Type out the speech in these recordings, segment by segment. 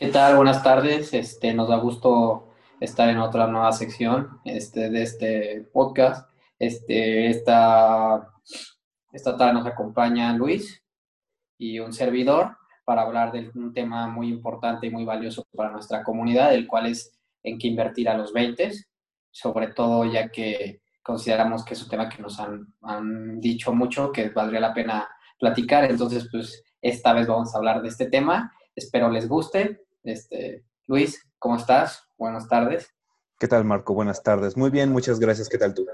¿Qué tal? Buenas tardes. Este, nos da gusto estar en otra nueva sección este, de este podcast. Este, esta, esta tarde nos acompaña Luis y un servidor para hablar de un tema muy importante y muy valioso para nuestra comunidad, el cual es en qué invertir a los 20, sobre todo ya que consideramos que es un tema que nos han, han dicho mucho, que valdría la pena platicar. Entonces, pues esta vez vamos a hablar de este tema. Espero les guste. Este, Luis, ¿cómo estás? Buenas tardes. ¿Qué tal, Marco? Buenas tardes. Muy bien, muchas gracias. ¿Qué tal tú?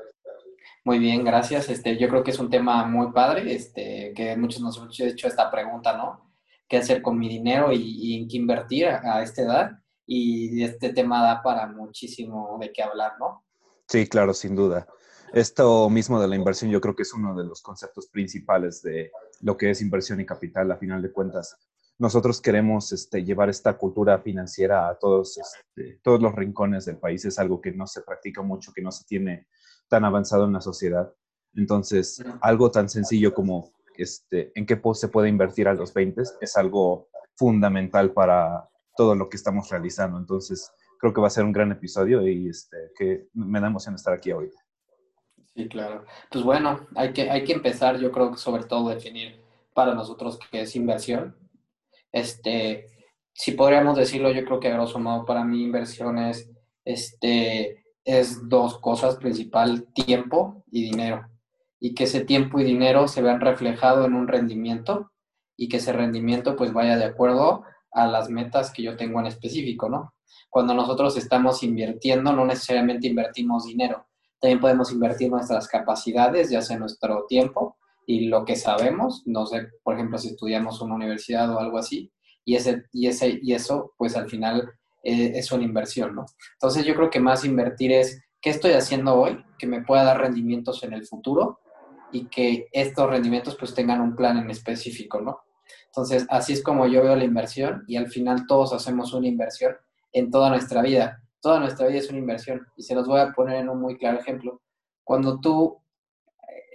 Muy bien, gracias. Este, yo creo que es un tema muy padre, este, que muchos nos han hecho esta pregunta, ¿no? ¿Qué hacer con mi dinero y, en qué invertir a, a esta edad? Y este tema da para muchísimo de qué hablar, ¿no? Sí, claro, sin duda. Esto mismo de la inversión yo creo que es uno de los conceptos principales de lo que es inversión y capital, a final de cuentas. Nosotros queremos este, llevar esta cultura financiera a todos, este, todos los rincones del país. Es algo que no se practica mucho, que no se tiene tan avanzado en la sociedad. Entonces, algo tan sencillo como este, en qué se puede invertir a los 20 es algo fundamental para todo lo que estamos realizando. Entonces, creo que va a ser un gran episodio y este, que me da emoción estar aquí ahorita. Sí, claro. Pues bueno, hay que, hay que empezar, yo creo que sobre todo definir para nosotros qué es inversión. Este, si podríamos decirlo, yo creo que grosso modo para mí inversión es, este, es dos cosas principal, tiempo y dinero. Y que ese tiempo y dinero se vean reflejado en un rendimiento y que ese rendimiento pues vaya de acuerdo a las metas que yo tengo en específico, ¿no? Cuando nosotros estamos invirtiendo, no necesariamente invertimos dinero, también podemos invertir nuestras capacidades, ya sea nuestro tiempo y lo que sabemos, no sé, por ejemplo, si estudiamos una universidad o algo así, y, ese, y, ese, y eso, pues al final eh, es una inversión, ¿no? Entonces yo creo que más invertir es, ¿qué estoy haciendo hoy que me pueda dar rendimientos en el futuro? y que estos rendimientos pues tengan un plan en específico, ¿no? Entonces, así es como yo veo la inversión y al final todos hacemos una inversión en toda nuestra vida toda nuestra vida es una inversión. Y se los voy a poner en un muy claro ejemplo. Cuando tú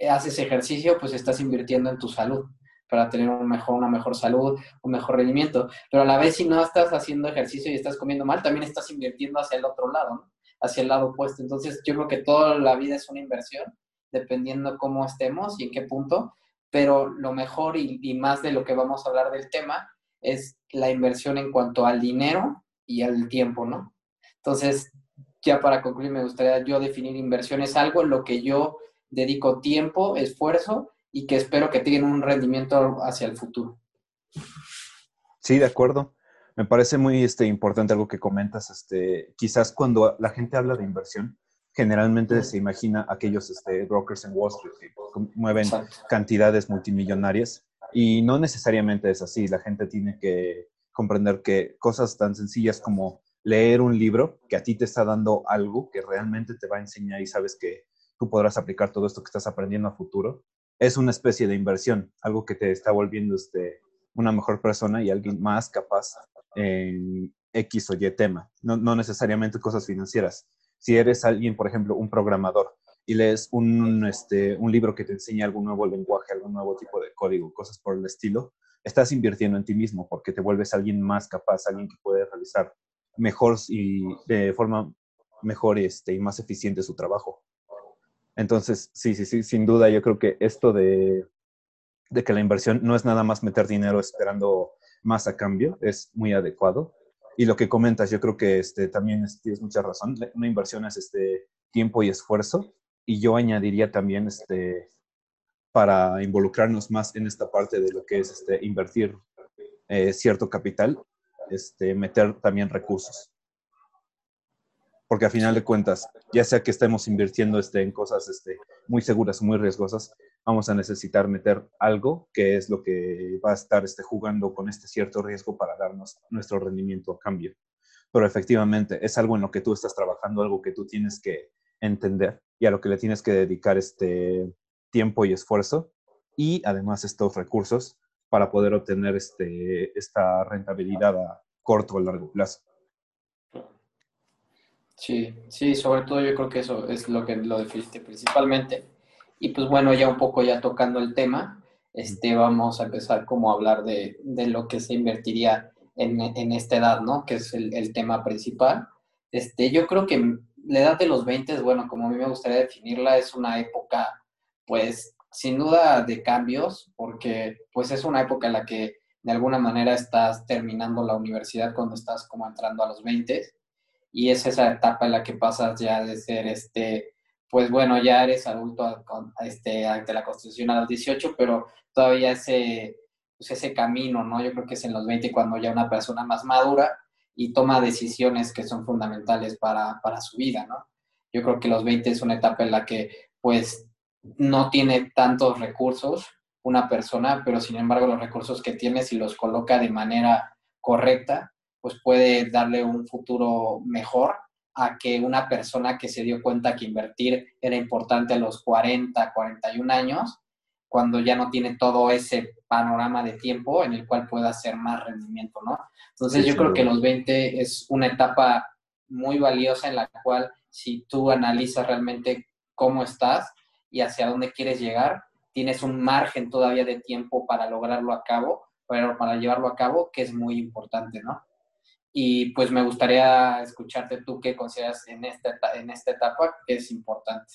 haces ejercicio, pues estás invirtiendo en tu salud para tener mejor, una mejor salud, un mejor rendimiento. Pero a la vez, si no estás haciendo ejercicio y estás comiendo mal, también estás invirtiendo hacia el otro lado, hacia el lado opuesto. Entonces, yo creo que toda la vida es una inversión, dependiendo cómo estemos y en qué punto. Pero lo mejor y, y más de lo que vamos a hablar del tema es la inversión en cuanto al dinero y al tiempo, ¿no? Entonces, ya para concluir, me gustaría yo definir inversiones algo en lo que yo dedico tiempo, esfuerzo y que espero que tengan un rendimiento hacia el futuro. Sí, de acuerdo. Me parece muy este, importante algo que comentas. Este, quizás cuando la gente habla de inversión, generalmente se imagina aquellos este, brokers en Wall Street que mueven cantidades multimillonarias y no necesariamente es así. La gente tiene que comprender que cosas tan sencillas como leer un libro que a ti te está dando algo que realmente te va a enseñar y sabes que tú podrás aplicar todo esto que estás aprendiendo a futuro, es una especie de inversión, algo que te está volviendo este, una mejor persona y alguien más capaz en X o Y tema, no, no necesariamente cosas financieras. Si eres alguien, por ejemplo, un programador y lees un, este, un libro que te enseña algún nuevo lenguaje, algún nuevo tipo de código, cosas por el estilo, estás invirtiendo en ti mismo porque te vuelves alguien más capaz, alguien que puede realizar mejor y de forma mejor este, y más eficiente su trabajo. Entonces, sí, sí, sí, sin duda, yo creo que esto de, de que la inversión no es nada más meter dinero esperando más a cambio, es muy adecuado. Y lo que comentas, yo creo que este, también tienes mucha razón. Una inversión es este, tiempo y esfuerzo. Y yo añadiría también este, para involucrarnos más en esta parte de lo que es este, invertir eh, cierto capital, este, meter también recursos. Porque a final de cuentas, ya sea que estemos invirtiendo este, en cosas este, muy seguras, muy riesgosas, vamos a necesitar meter algo que es lo que va a estar este, jugando con este cierto riesgo para darnos nuestro rendimiento a cambio. Pero efectivamente es algo en lo que tú estás trabajando, algo que tú tienes que entender y a lo que le tienes que dedicar este tiempo y esfuerzo y además estos recursos para poder obtener este, esta rentabilidad a corto o largo plazo. Sí, sí, sobre todo yo creo que eso es lo que lo definiste principalmente. Y pues bueno, ya un poco ya tocando el tema, este, vamos a empezar como a hablar de, de lo que se invertiría en, en, esta edad, ¿no? Que es el, el, tema principal. Este, yo creo que la edad de los 20, bueno, como a mí me gustaría definirla, es una época, pues, sin duda de cambios, porque pues es una época en la que de alguna manera estás terminando la universidad cuando estás como entrando a los 20 y es esa etapa en la que pasas ya de ser este pues bueno, ya eres adulto este, ante la Constitución a los 18, pero todavía ese, pues ese camino, ¿no? Yo creo que es en los 20 cuando ya una persona más madura y toma decisiones que son fundamentales para, para su vida, ¿no? Yo creo que los 20 es una etapa en la que, pues, no tiene tantos recursos una persona, pero sin embargo los recursos que tiene, si los coloca de manera correcta, pues puede darle un futuro mejor a que una persona que se dio cuenta que invertir era importante a los 40, 41 años, cuando ya no tiene todo ese panorama de tiempo en el cual pueda hacer más rendimiento, ¿no? Entonces yo creo que los 20 es una etapa muy valiosa en la cual si tú analizas realmente cómo estás y hacia dónde quieres llegar, tienes un margen todavía de tiempo para lograrlo a cabo, pero para llevarlo a cabo, que es muy importante, ¿no? Y pues me gustaría escucharte tú qué consideras en esta, en esta etapa que es importante.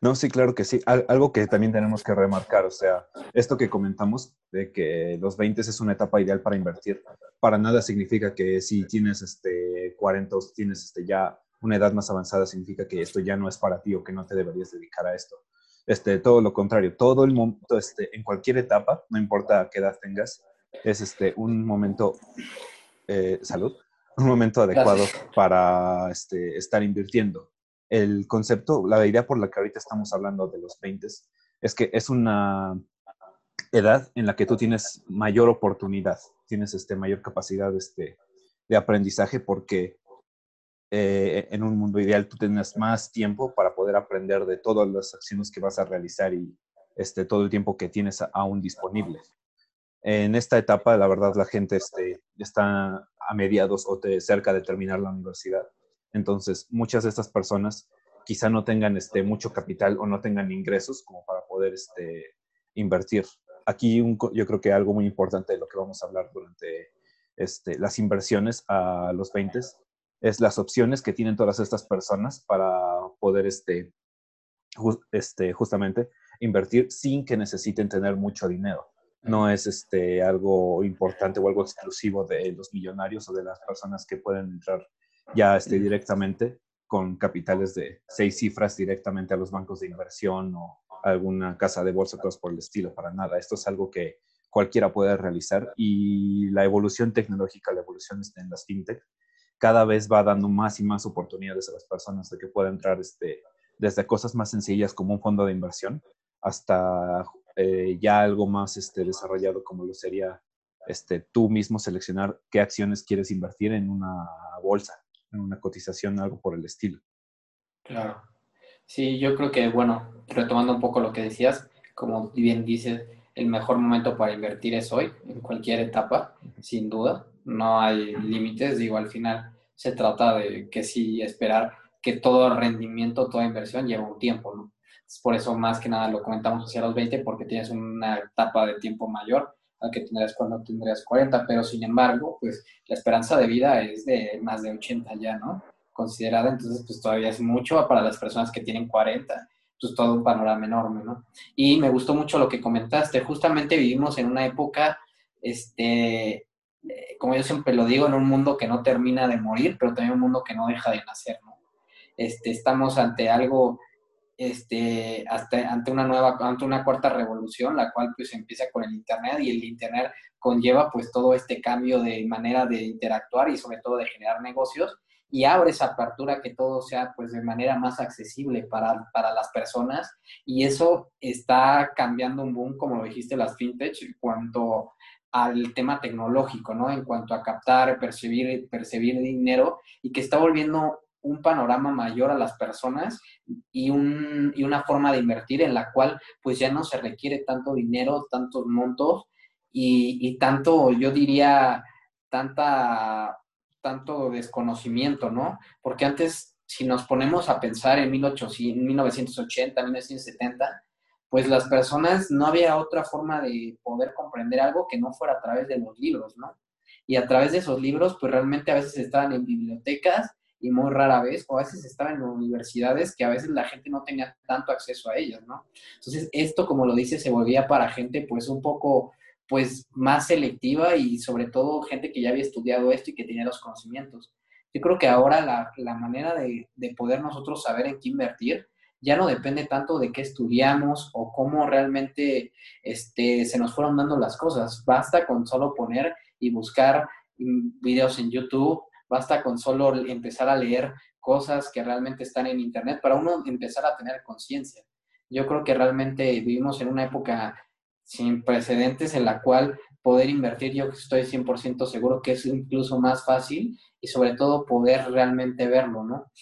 No, sí, claro que sí. algo que también tenemos que remarcar, o sea, esto que comentamos de que los 20 es una etapa ideal para invertir, para nada significa que si tienes este 40 o tienes este ya una edad más avanzada, significa que esto ya no es para ti o que no te deberías dedicar a esto. Este, todo lo contrario, todo el momento, este, en cualquier etapa, no importa qué edad tengas, es este, un momento eh, salud, un momento adecuado para este, estar invirtiendo. El concepto, la idea por la que ahorita estamos hablando de los 20 es que es una edad en la que tú tienes mayor oportunidad, tienes este, mayor capacidad este, de aprendizaje porque eh, en un mundo ideal tú tienes más tiempo para poder aprender de todas las acciones que vas a realizar y este, todo el tiempo que tienes aún disponible en esta etapa, la verdad, la gente este, está a mediados o cerca de terminar la universidad. Entonces, muchas de estas personas quizá no tengan este, mucho capital o no tengan ingresos como para poder este, invertir. Aquí yo creo que algo muy importante de lo que vamos a hablar durante este, las inversiones a los 20 es las opciones que tienen todas estas personas para poder este, este, justamente invertir sin que necesiten tener mucho dinero no es este, algo importante o algo exclusivo de los millonarios o de las personas que pueden entrar ya este, directamente con capitales de seis cifras directamente a los bancos de inversión o alguna casa de bolsa, cosas por el estilo, para nada. Esto es algo que cualquiera puede realizar y la evolución tecnológica, la evolución este, en las fintech, cada vez va dando más y más oportunidades a las personas de que puedan entrar este, desde cosas más sencillas como un fondo de inversión hasta eh, ya algo más este, desarrollado como lo sería este, tú mismo seleccionar qué acciones quieres invertir en una bolsa, en una cotización, algo por el estilo. Claro. Sí, yo creo que, bueno, retomando un poco lo que decías, como bien dices, el mejor momento para invertir es hoy, en cualquier etapa, sin duda. No hay límites, digo, al final se trata de que sí esperar que todo rendimiento, toda inversión lleva un tiempo, ¿no? Por eso más que nada lo comentamos hacia los 20 porque tienes una etapa de tiempo mayor al que tendrías cuando tendrías 40, pero sin embargo, pues la esperanza de vida es de más de 80 ya, ¿no? Considerada, entonces pues todavía es mucho para las personas que tienen 40, pues todo un panorama enorme, ¿no? Y me gustó mucho lo que comentaste, justamente vivimos en una época, este, eh, como yo siempre lo digo, en un mundo que no termina de morir, pero también un mundo que no deja de nacer, ¿no? Este, estamos ante algo este, hasta, ante una nueva, ante una cuarta revolución, la cual pues empieza con el Internet y el Internet conlleva pues todo este cambio de manera de interactuar y sobre todo de generar negocios y abre esa apertura que todo sea pues de manera más accesible para, para las personas y eso está cambiando un boom, como lo dijiste, las fintech en cuanto al tema tecnológico, ¿no? En cuanto a captar, percibir, percibir dinero y que está volviendo un panorama mayor a las personas y, un, y una forma de invertir en la cual pues ya no se requiere tanto dinero, tantos montos y, tanto, yo diría, tanta, tanto desconocimiento, ¿no? Porque antes, si nos ponemos a pensar en 1800, 1980, 1970, pues las personas no había otra forma de poder comprender algo que no fuera a través de los libros, ¿no? y a través de esos libros, pues realmente a veces estaban en bibliotecas y muy rara vez, o a veces estaban en universidades que a veces la gente no tenía tanto acceso a ellas, ¿no? Entonces, esto, como lo dice, se volvía para gente pues un poco pues más selectiva y sobre todo gente que ya había estudiado esto y que tenía los conocimientos. Yo creo que ahora la, la manera de, de, poder nosotros saber en qué invertir ya no depende tanto de qué estudiamos o cómo realmente este, se nos fueron dando las cosas. Basta con solo poner y buscar videos en YouTube, basta con solo empezar a leer cosas que realmente están en Internet para uno empezar a tener conciencia. Yo creo que realmente vivimos en una época sin precedentes en la cual poder invertir, yo estoy 100% seguro que es incluso más fácil y sobre todo poder realmente verlo, ¿no?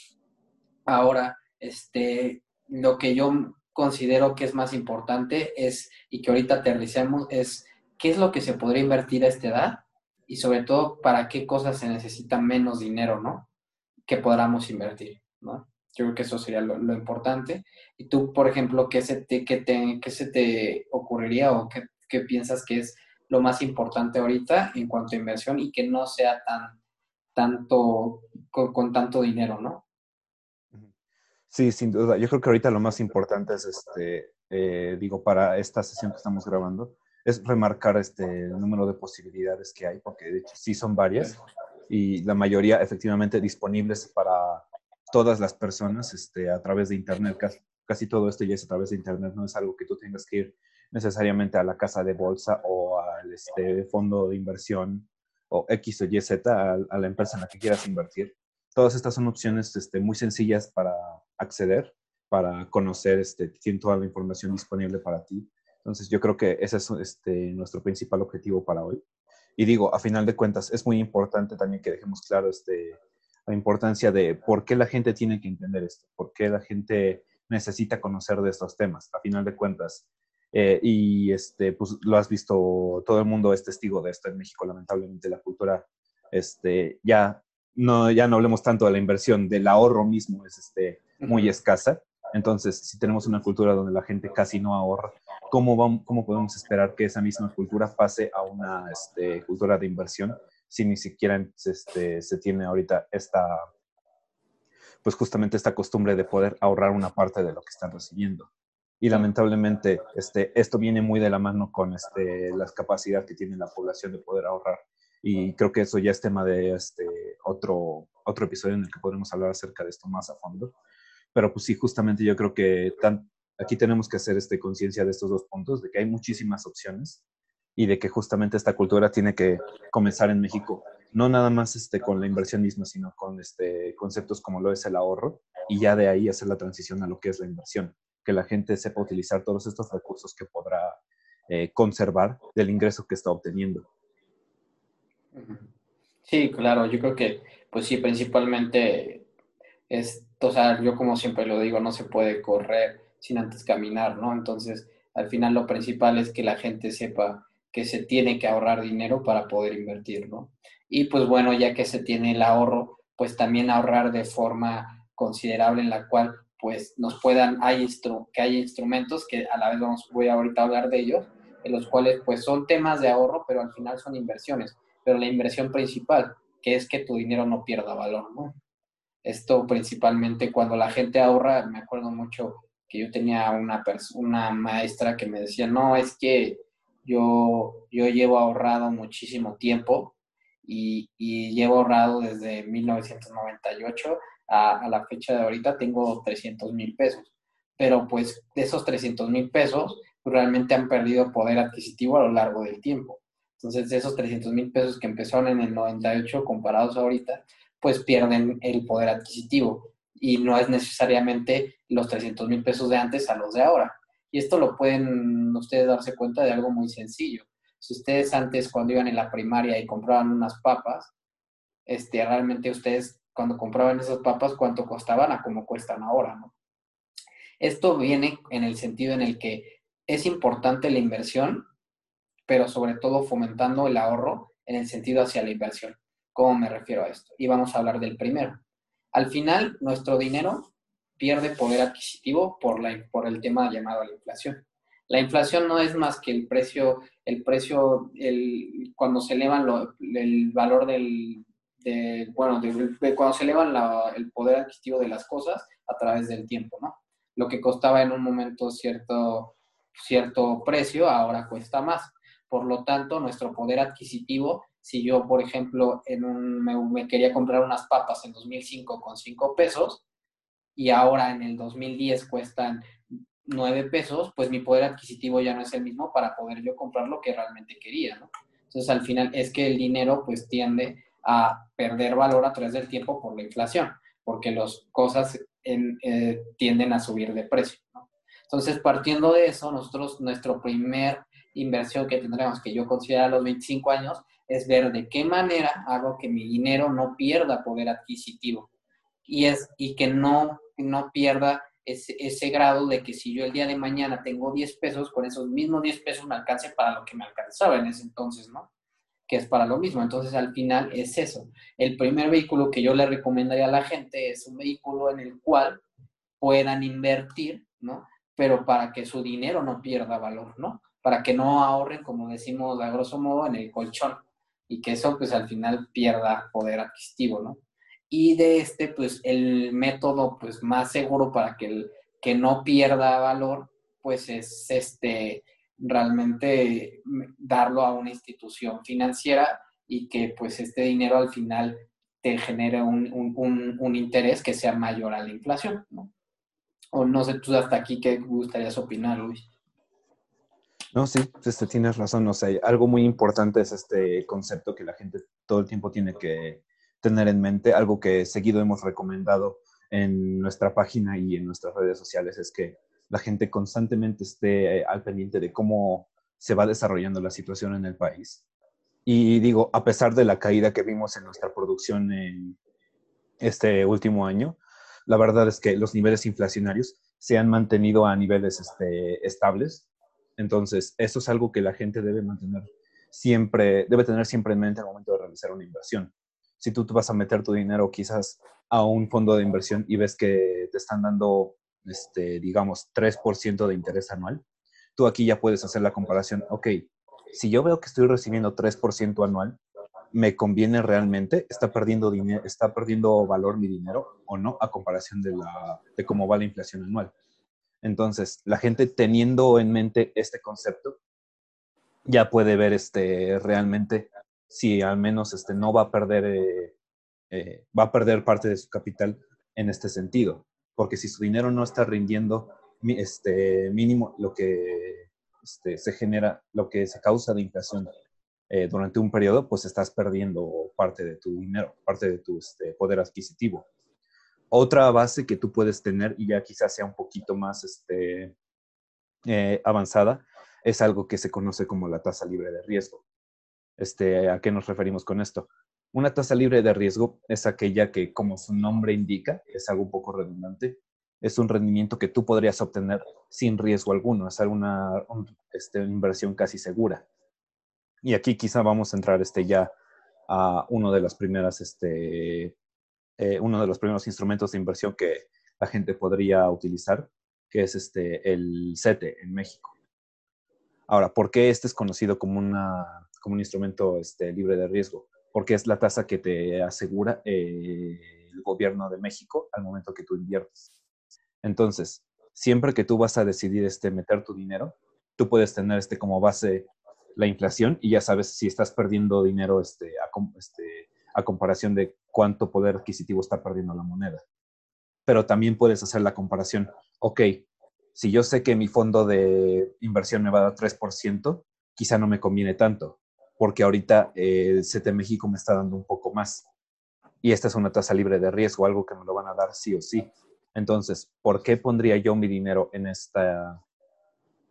Ahora, este, lo que yo considero que es más importante es, y que ahorita aterricemos, es qué es lo que se podría invertir a esta edad y sobre todo para qué cosas se necesita menos dinero, ¿no? Que podamos invertir, ¿no? Yo creo que eso sería lo, importante. Y tú, por ejemplo, ¿qué se te, qué te, qué se te ocurriría o qué, qué, piensas que es lo más importante ahorita en cuanto a inversión y que no sea tan, tanto, con, con tanto dinero, ¿no? Sí, sin duda. Yo creo que ahorita lo más importante es, este, eh, digo, para esta sesión que estamos grabando, es remarcar este, el número de posibilidades que hay, porque de hecho sí son varias y la mayoría efectivamente disponibles para todas las personas este, a través de Internet. Casi, todo esto ya es a través de Internet, no es algo que tú tengas que ir necesariamente a la casa de bolsa o al este, fondo de inversión o X o Y, Z, a, a, la empresa en la que quieras invertir. Todas estas son opciones este, muy sencillas para acceder, para conocer, este, tienen toda la información disponible para ti entonces yo creo que ese es este, nuestro principal objetivo para hoy. Y digo, a final de cuentas, es muy importante también que dejemos claro este, la importancia de por qué la gente tiene que entender esto, por qué la gente necesita conocer de estos temas, a final de cuentas. Eh, y este, pues lo has visto, todo el mundo es testigo de esto en México, lamentablemente la cultura, este, ya no, ya no hablemos tanto de la inversión, del ahorro mismo es este, muy escasa. Entonces, si tenemos una cultura donde la gente casi no ahorra, ¿cómo, vamos, cómo podemos esperar que esa misma cultura pase a una este, cultura de inversión si ni siquiera este, se tiene ahorita esta, pues justamente esta costumbre de poder ahorrar una parte de lo que están recibiendo? Y lamentablemente este, esto viene muy de la mano con este, las capacidades que tiene la población de poder ahorrar. Y creo que eso ya es tema de este, otro, otro episodio en el que podremos hablar acerca de esto más a fondo. Pero pues sí, justamente yo creo que tan, aquí tenemos que hacer este, conciencia de estos dos puntos, de que hay muchísimas opciones y de que justamente esta cultura tiene que comenzar en México, no nada más este, con la inversión misma, sino con este, conceptos como lo es el ahorro y ya de ahí hacer la transición a lo que es la inversión, que la gente sepa utilizar todos estos recursos que podrá eh, conservar del ingreso que está obteniendo. Sí, claro, yo creo que, pues sí, principalmente es o sea, yo como siempre lo digo, no se puede correr sin antes caminar, ¿no? Entonces, al final lo principal es que la gente sepa que se tiene que ahorrar dinero para poder invertir, ¿no? Y pues bueno, ya que se tiene el ahorro, pues también ahorrar de forma considerable en la cual pues nos puedan, hay que hay instrumentos que a la vez vamos, voy ahorita a hablar de ellos, en los cuales pues son temas de ahorro, pero al final son inversiones, pero la inversión principal, que es que tu dinero no pierda valor, ¿no? Esto principalmente cuando la gente ahorra, me acuerdo mucho que yo tenía una, una maestra que me decía, no, es que yo, yo llevo ahorrado muchísimo tiempo y, y llevo ahorrado desde 1998 a, la fecha de ahorita, tengo 300 mil pesos. Pero pues de esos 300 mil pesos realmente han perdido poder adquisitivo a lo largo del tiempo. Entonces, de esos 300 mil pesos que empezaron en el 98 comparados ahorita, pues pierden el poder adquisitivo y no es necesariamente los 300 mil pesos de antes a los de ahora. Y esto lo pueden ustedes darse cuenta de algo muy sencillo. Si ustedes antes cuando iban en la primaria y compraban unas papas, este, realmente ustedes cuando compraban esas papas, ¿cuánto costaban a cómo cuestan ahora? Esto viene en el sentido en el que es importante la inversión, pero sobre todo fomentando el ahorro en el sentido hacia la inversión. ¿Cómo me refiero a esto? Y vamos a hablar del primero. Al final, nuestro dinero pierde poder adquisitivo por, la, por el tema llamado la inflación. La inflación no es más que el precio, el precio, el, cuando se elevan el valor del, bueno, cuando se eleva el poder adquisitivo de las cosas a través del tiempo, ¿no? Lo que costaba en un momento cierto, cierto precio, ahora cuesta más. Por lo tanto, nuestro poder adquisitivo, si yo, por ejemplo, en un, me, quería comprar unas papas en 2005 con 5 pesos y ahora en el 2010 cuestan 9 pesos, pues mi poder adquisitivo ya no es el mismo para poder yo comprar lo que realmente quería, ¿no? Entonces, al final es que el dinero pues tiende a perder valor a través del tiempo por la inflación, porque las cosas eh, tienden a subir de precio. Entonces, partiendo de eso, nosotros, nuestro primer inversión que tendremos, que yo considero a los 25 años, es ver de qué manera hago que mi dinero no pierda poder adquisitivo y, es, y que no, no pierda ese, ese, grado de que si yo el día de mañana tengo 10 pesos, con esos mismos 10 pesos me alcance para lo que me alcanzaba en ese entonces, ¿no? Que es para lo mismo. Entonces, al final es eso. El primer vehículo que yo le recomendaría a la gente es un vehículo en el cual puedan invertir, ¿no? Pero para que su dinero no pierda valor, ¿no? para que no ahorren, como decimos a grosso modo, en el colchón y que eso pues al final pierda poder adquisitivo, ¿no? Y de este, pues el método pues más seguro para que, el, que no pierda valor, pues es este realmente darlo a una institución financiera y que pues este dinero al final te genere un, un, un interés que sea mayor a la inflación, ¿no? O no sé tú hasta aquí qué gustarías opinar, Luis. No, sí, este, tienes razón. O sea, algo muy importante es este concepto que la gente todo el tiempo tiene que tener en mente. Algo que seguido hemos recomendado en nuestra página y en nuestras redes sociales es que la gente constantemente esté eh, al pendiente de cómo se va desarrollando la situación en el país. Y digo, a pesar de la caída que vimos en nuestra producción en este último año, la verdad es que los niveles inflacionarios se han mantenido a niveles este, estables entonces, eso es algo que la gente debe mantener siempre, debe tener siempre en mente al momento de realizar una inversión. Si tú, te vas a meter tu dinero quizás a un fondo de inversión y ves que te están dando, este, digamos, 3% de interés anual, tú aquí ya puedes hacer la comparación. Ok, si yo veo que estoy recibiendo 3% anual, ¿me conviene realmente? ¿Está perdiendo, dinero, ¿Está perdiendo valor mi dinero o no a comparación de, la, de cómo va la inflación anual? Entonces, la gente teniendo en mente este concepto, ya puede ver este, realmente si al menos este, no va a perder, eh, eh, va a perder parte de su capital en este sentido. Porque si su dinero no está rindiendo este, mínimo lo que este, se genera, lo que se causa de inflación eh, durante un periodo, pues estás perdiendo parte de tu dinero, parte de tu este, poder adquisitivo. Otra base que tú puedes tener, y ya quizás sea un poquito más este, eh, avanzada, es algo que se conoce como la tasa libre de riesgo. Este, ¿A qué nos referimos con esto? Una tasa libre de riesgo es aquella que, como su nombre indica, es algo un poco redundante, es un rendimiento que tú podrías obtener sin riesgo alguno, es una este, inversión casi segura. Y aquí quizá vamos a entrar este, ya a una de las primeras este, eh, uno de los primeros instrumentos de inversión que la gente podría utilizar, que es este, el CETE en México. Ahora, ¿por qué este es conocido como, una, como un instrumento este, libre de riesgo? Porque es la tasa que te asegura eh, el gobierno de México al momento que tú inviertes. Entonces, siempre que tú vas a decidir este, meter tu dinero, tú puedes tener este, como base la inflación y ya sabes si estás perdiendo dinero este, a, este, a comparación de cuánto poder adquisitivo está perdiendo la moneda. Pero también puedes hacer la comparación, ok, si yo sé que mi fondo de inversión me va a dar 3%, quizá no me conviene tanto, porque ahorita eh, CT México me está dando un poco más. Y esta es una tasa libre de riesgo, algo que me lo van a dar sí o sí. Entonces, ¿por qué pondría yo mi dinero en, esta,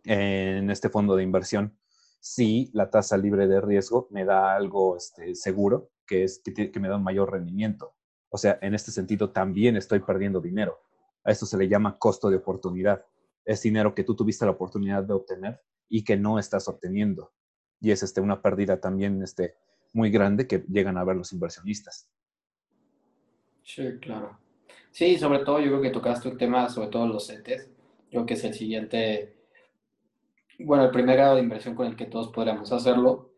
en este fondo de inversión si la tasa libre de riesgo me da algo este, seguro que, es, que, me da un mayor rendimiento. O sea, en este sentido también estoy perdiendo dinero. A esto se le llama costo de oportunidad. Es dinero que tú tuviste la oportunidad de obtener y que no estás obteniendo. Y es este, una pérdida también este, muy grande que llegan a ver los inversionistas. Sí, claro. Sí, sobre todo yo creo que tocaste un tema, sobre todo los CETES. Yo creo que es el siguiente bueno, el primer grado de inversión con el que todos podríamos hacerlo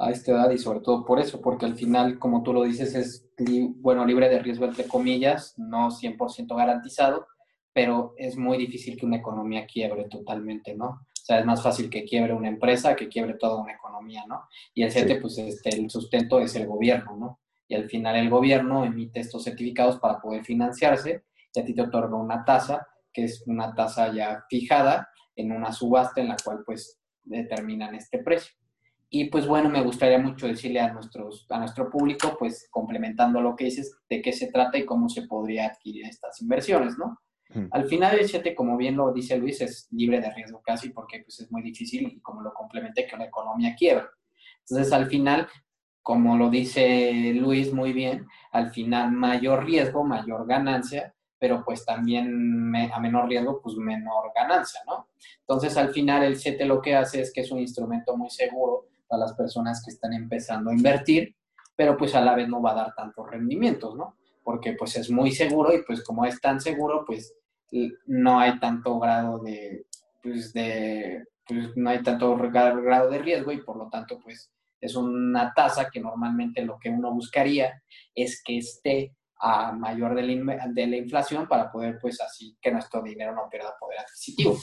a esta edad y sobre todo por eso, porque al final, como tú lo dices, es, bueno, libre de riesgo entre comillas, no 100% garantizado, pero es muy difícil que una economía quiebre totalmente, ¿no? O sea, es más fácil que quiebre una empresa que quiebre toda una economía, ¿no? Y el CETE, pues este, el sustento es el gobierno, ¿no? Y al final el gobierno emite estos certificados para poder financiarse y a ti te otorga una tasa, que es una tasa ya fijada en una subasta en la cual pues determinan este precio. Y pues bueno, me gustaría mucho decirle a, nuestros, a nuestro público, pues complementando lo que dices, de qué se trata y cómo se podría adquirir estas inversiones, ¿no? Al final el 7, como bien lo dice Luis, es libre de riesgo casi porque pues, es muy difícil y como lo complementé que una economía quiebra. Entonces al final, como lo dice Luis muy bien, al final mayor riesgo, mayor ganancia, pero pues también a menor riesgo, pues menor ganancia, ¿no? Entonces al final el 7 lo que hace es que es un instrumento muy seguro para las personas que están empezando a invertir, pero pues a la vez no va a dar tantos rendimientos, ¿no? Porque pues es muy seguro y pues como es tan seguro, pues no hay tanto grado de, pues de, pues no hay tanto grado de riesgo y por lo tanto, pues es una tasa que normalmente lo que uno buscaría es que esté a mayor de la, de la inflación para poder, pues así, que nuestro dinero no pierda poder adquisitivo.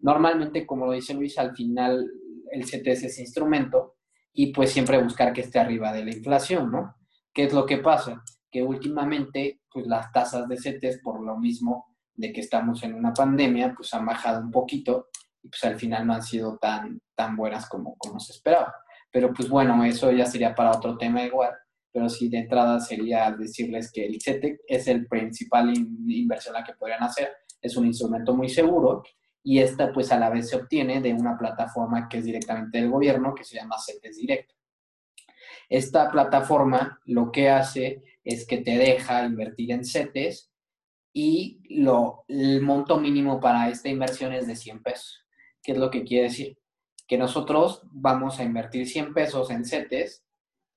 Normalmente, como lo dice Luis, al final el CTS es instrumento y pues siempre buscar que esté arriba de la inflación, ¿no? ¿Qué es lo que pasa? Que últimamente, pues las tasas de CTS, por lo mismo, de que estamos en una pandemia, pues han bajado un poquito y pues al final no han sido tan, tan buenas como, como se esperaba. Pero pues bueno, eso ya sería para otro tema igual, pero sí de entrada sería decirles que el CETEC es el principal inversión la que podrían hacer, es un instrumento muy seguro y esta pues a la vez se obtiene de una plataforma que es directamente del gobierno que se llama CETES Directo. Esta plataforma lo que hace es que te deja invertir en CETES y lo, el monto mínimo para esta inversión es de 100 pesos. ¿Qué es lo que quiere decir? Que nosotros vamos a invertir 100 pesos en CETES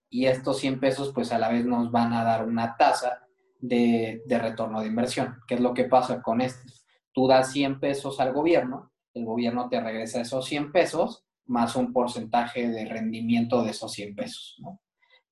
y estos 100 pesos pues a la vez nos van a dar una tasa de, de retorno de inversión. ¿Qué es lo que pasa con esto? Tú das 100 pesos al gobierno, el gobierno te regresa esos 100 pesos más un porcentaje de rendimiento de esos 100 pesos, ¿no?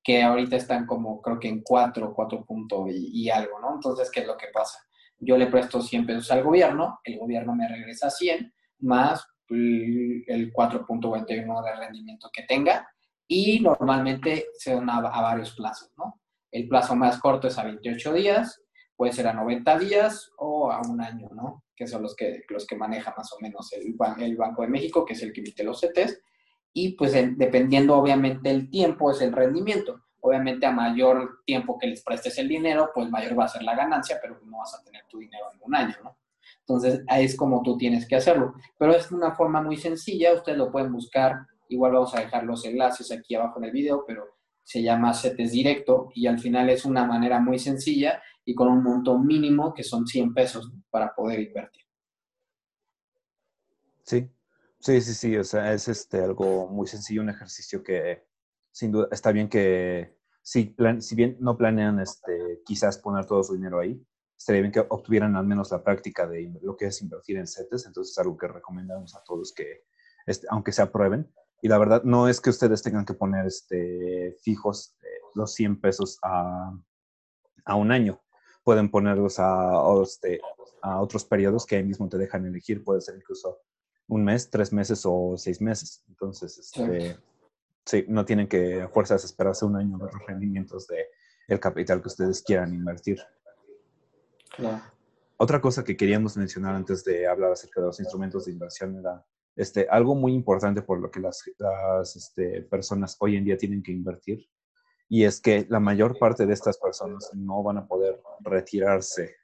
que ahorita están como creo que en 4, 4 puntos y, y, algo, ¿no? Entonces, ¿qué es lo que pasa? yo le presto 100 pesos al gobierno, el gobierno me regresa 100 más el 4.21 de rendimiento que tenga y normalmente se dan a, varios plazos, ¿no? El plazo más corto es a 28 días, puede ser a 90 días o a un año, ¿no? Que son los que, los que maneja más o menos el, el Banco de México, que es el que emite los CETES. Y pues dependiendo obviamente el tiempo es el rendimiento obviamente a mayor tiempo que les prestes el dinero, pues mayor va a ser la ganancia, pero no vas a tener tu dinero en un año, ¿no? Entonces, ahí es como tú tienes que hacerlo. Pero es una forma muy sencilla, ustedes lo pueden buscar, igual vamos a dejar los enlaces aquí abajo en el video, pero se llama CETES Directo y al final es una manera muy sencilla y con un monto mínimo que son 100 pesos para poder invertir. Sí, sí, sí, sí, o sea, es este, algo muy sencillo, un ejercicio que sin duda, está bien que, si, si bien no planean este, quizás poner todo su dinero ahí, estaría bien que obtuvieran al menos la práctica de lo que es invertir en CETES, entonces es algo que recomendamos a todos que, este, aunque se aprueben, y la verdad no es que ustedes tengan que poner este, fijos eh, los 100 pesos a, a, un año, pueden ponerlos a, este, a otros periodos que ahí mismo te dejan elegir, puede ser incluso un mes, tres meses o seis meses, entonces este, Sí, no tienen que a fuerzas esperarse un año de los rendimientos de el capital que ustedes quieran invertir. Otra cosa que queríamos mencionar antes de hablar acerca de los instrumentos de inversión era este, algo muy importante por lo que las, las este, personas hoy en día tienen que invertir y es que la mayor parte de estas personas no van a poder retirarse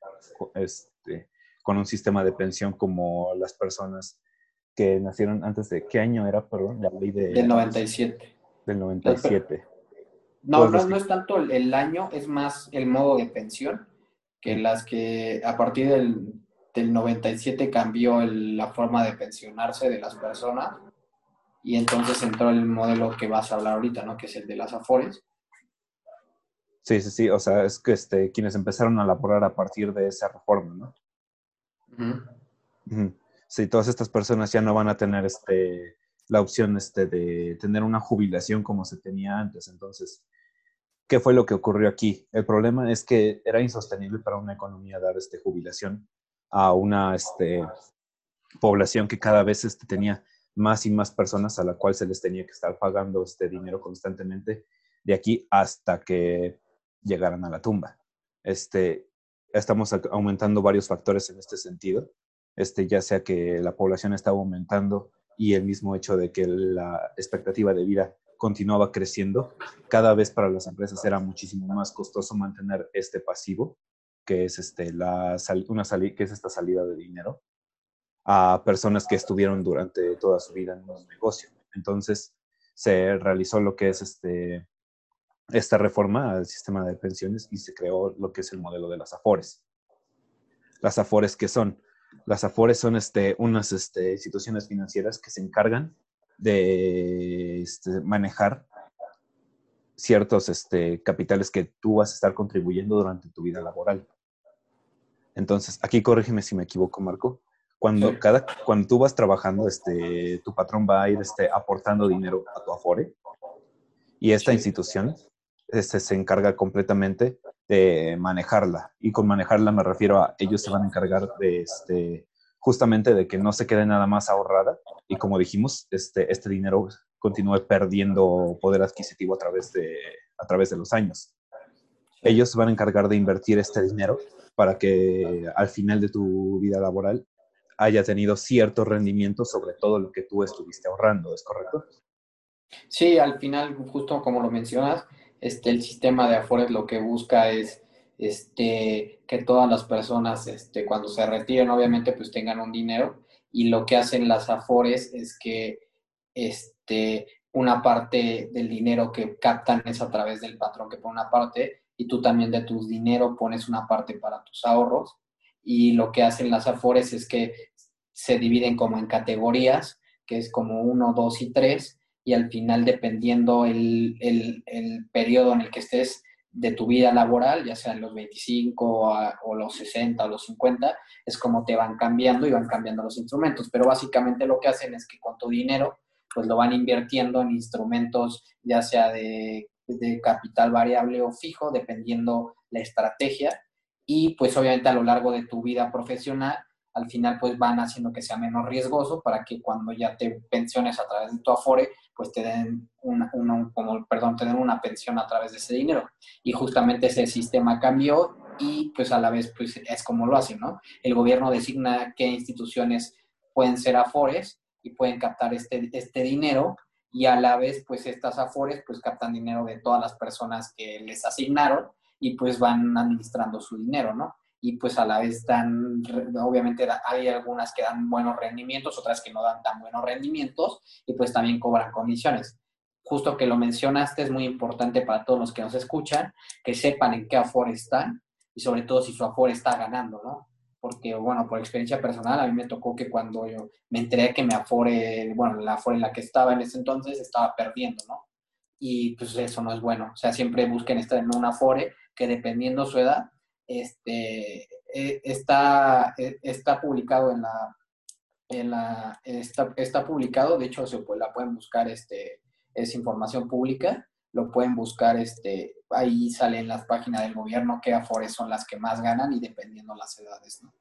este, con un sistema de pensión como las personas que nacieron antes de, ¿qué año era, perdón? La ley de... Del 97. Del 97. No, no, no es tanto el año, es más el modo de pensión, que las que a partir del, del 97 cambió la forma de pensionarse de las personas y entonces entró el modelo que vas a hablar ahorita, ¿no? Que es el de las afores. Sí, sí, sí, o sea, es que este, quienes empezaron a elaborar a partir de esa reforma, ¿no? Sí, todas estas personas ya no van a tener este, la opción este, de tener una jubilación como se tenía antes. Entonces, ¿qué fue lo que ocurrió aquí? El problema es que era insostenible para una economía dar este, jubilación a una este, población que cada vez este, tenía más y más personas a la cual se les tenía que estar pagando este dinero constantemente de aquí hasta que llegaran a la tumba. Este, estamos aumentando varios factores en este sentido, este, ya sea que la población estaba aumentando y el mismo hecho de que la expectativa de vida continuaba creciendo, cada vez para las empresas era muchísimo más costoso mantener este pasivo, que es, este, la, una que es esta salida de dinero, a personas que estuvieron durante toda su vida en un negocio. Entonces se realizó lo que es este, esta reforma al sistema de pensiones y se creó lo que es el modelo de las AFORES. Las AFORES, ¿qué son? Las AFORES son este, unas este, instituciones financieras que se encargan de este, manejar ciertos este, capitales que tú vas a estar contribuyendo durante tu vida laboral. Entonces, aquí corrígeme si me equivoco, Marco. Cuando, cada, cuando tú vas trabajando, este, tu patrón va a ir este, aportando dinero a tu Afore y esta institución este, se encarga completamente de manejarla. Y con manejarla me refiero a ellos se van a encargar de este, justamente de que no se quede nada más ahorrada y como dijimos, este, este dinero continúe perdiendo poder adquisitivo a través, de, a través de los años. Ellos van a encargar de invertir este dinero para que al final de tu vida laboral haya tenido cierto rendimiento sobre todo lo que tú estuviste ahorrando, ¿es correcto? Sí, al final, justo como lo mencionas, este, el sistema de Afores lo que busca es este, que todas las personas, este, cuando se retiren, obviamente, pues tengan un dinero. Y lo que hacen las Afores es que este, una parte del dinero que captan es a través del patrón que pone una parte y tú también de tu dinero pones una parte para tus ahorros. Y lo que hacen las Afores es que se dividen como en categorías, que es como uno, dos y tres y al final, dependiendo el, el, periodo en el que estés de tu vida laboral, ya sean los 25 o, los 60 o los 50, es como te van cambiando y van cambiando los instrumentos. Pero básicamente lo que hacen es que con tu dinero, pues lo van invirtiendo en instrumentos, ya sea de, de capital variable o fijo, dependiendo la estrategia. Y pues obviamente a lo largo de tu vida profesional, al final pues van haciendo que sea menos riesgoso para que cuando ya te pensiones a través de tu Afore, pues te den una, como, perdón, te una pensión a través de ese dinero. Y justamente ese sistema cambió y pues a la vez pues es como lo hacen, ¿no? El gobierno designa qué instituciones pueden ser Afores y pueden captar este, este dinero y a la vez pues estas Afores pues captan dinero de todas las personas que les asignaron y pues van administrando su dinero, ¿no? Y pues a la vez dan, obviamente hay algunas que dan buenos rendimientos, otras que no dan tan buenos rendimientos y pues también cobran comisiones. Justo que lo mencionaste, es muy importante para todos los que nos escuchan, que sepan en qué Afore están y sobre todo si su Afore está ganando, ¿no? Porque, bueno, por experiencia personal, a mí me tocó que cuando yo me enteré que mi Afore, bueno, la Afore en la que estaba en ese entonces estaba perdiendo, ¿no? Y pues eso no es bueno. O sea, siempre busquen estar en un Afore que dependiendo su edad, este, eh, está, eh, está publicado en la, en la está, está, publicado, de hecho se la pueden buscar, este, es información pública, lo pueden buscar, este, ahí sale en las páginas del gobierno qué afores son las que más ganan y dependiendo las edades, ¿no?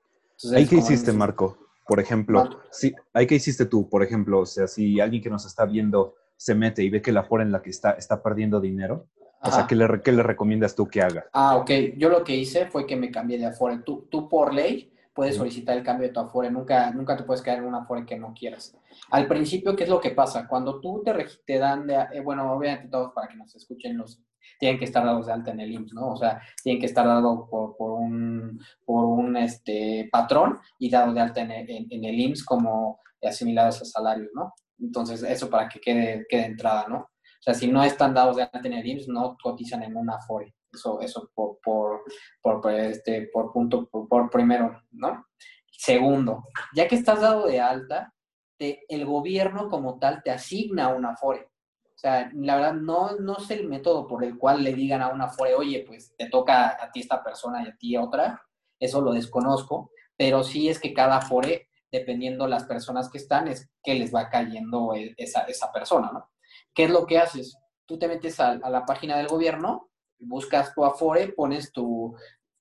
¿Ahí qué hiciste, Marco? Por ejemplo, sí, ¿ahí qué hiciste tú? Por ejemplo, o sea, si alguien que nos está viendo se mete y ve que la afore en la que está está perdiendo dinero, o sea, ¿qué le, le, recomiendas tú que haga? Ah, ok. Yo lo que hice fue que me cambié de Afore. Tú, tú por ley puedes solicitar el cambio de tu Afore. Nunca, nunca te puedes quedar en un Afore que no quieras. Al principio, ¿qué es lo que pasa? Cuando tú te, te dan de... Eh, bueno, obviamente todos para que nos escuchen los... Tienen que estar dados de alta en el IMSS, ¿no? O sea, tienen que estar dados por, por, un, por un este, patrón y dado de alta en el, en, el IMSS como asimilados a salarios, ¿no? Entonces, eso para que quede, quede entrada, ¿no? O sea, si no están dados de alta en el IMSS, no cotizan en una FORE. Eso, eso por, por, por, este, por punto, por, primero, ¿no? Segundo, ya que estás dado de alta, el gobierno como tal te asigna una FORE. O sea, la verdad, no, no sé el método por el cual le digan a una FORE, oye, pues te toca a ti esta persona y a ti otra. Eso lo desconozco, pero sí es que cada FORE dependiendo las personas que están, es que les va cayendo esa, esa persona, ¿no? ¿Qué es lo que haces? Tú te metes a, a la página del gobierno, buscas tu Afore, pones tu,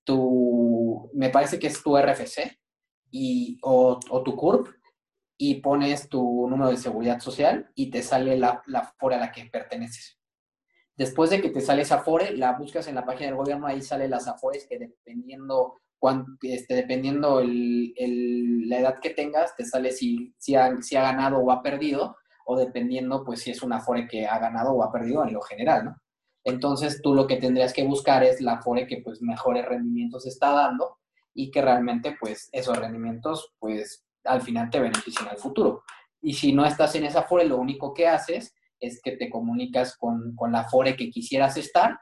tu, me parece que es tu RFC y, o, o tu CURP, y pones tu número de seguridad social y te sale la, la Afore a la que perteneces. Después de que te sale esa Afore, la buscas en la página del gobierno, ahí sale las Afores que dependiendo, este, dependiendo el, la edad que tengas, te sale si, si, ha, si ha ganado o ha perdido, o dependiendo pues si es una Afore que ha ganado o ha perdido en lo general, ¿no? Entonces tú lo que tendrías que buscar es la Afore que pues mejores rendimientos está dando y que realmente pues esos rendimientos pues al final te beneficien al futuro. Y si no estás en esa Afore, lo único que haces es que te comunicas con, con la Afore que quisieras estar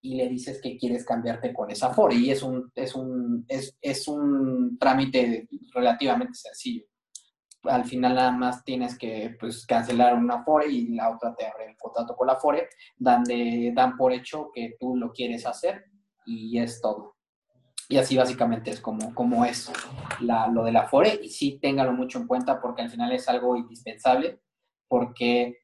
y le dices que quieres cambiarte con esa Afore. Y es un, es un, es, es un trámite relativamente sencillo al final nada más tienes que pues, cancelar una FORE y la otra te abre el contrato con la FORE, donde dan por hecho que tú lo quieres hacer y es todo. Y así básicamente es como, como es lo de la FORE y sí téngalo mucho en cuenta porque al final es algo indispensable porque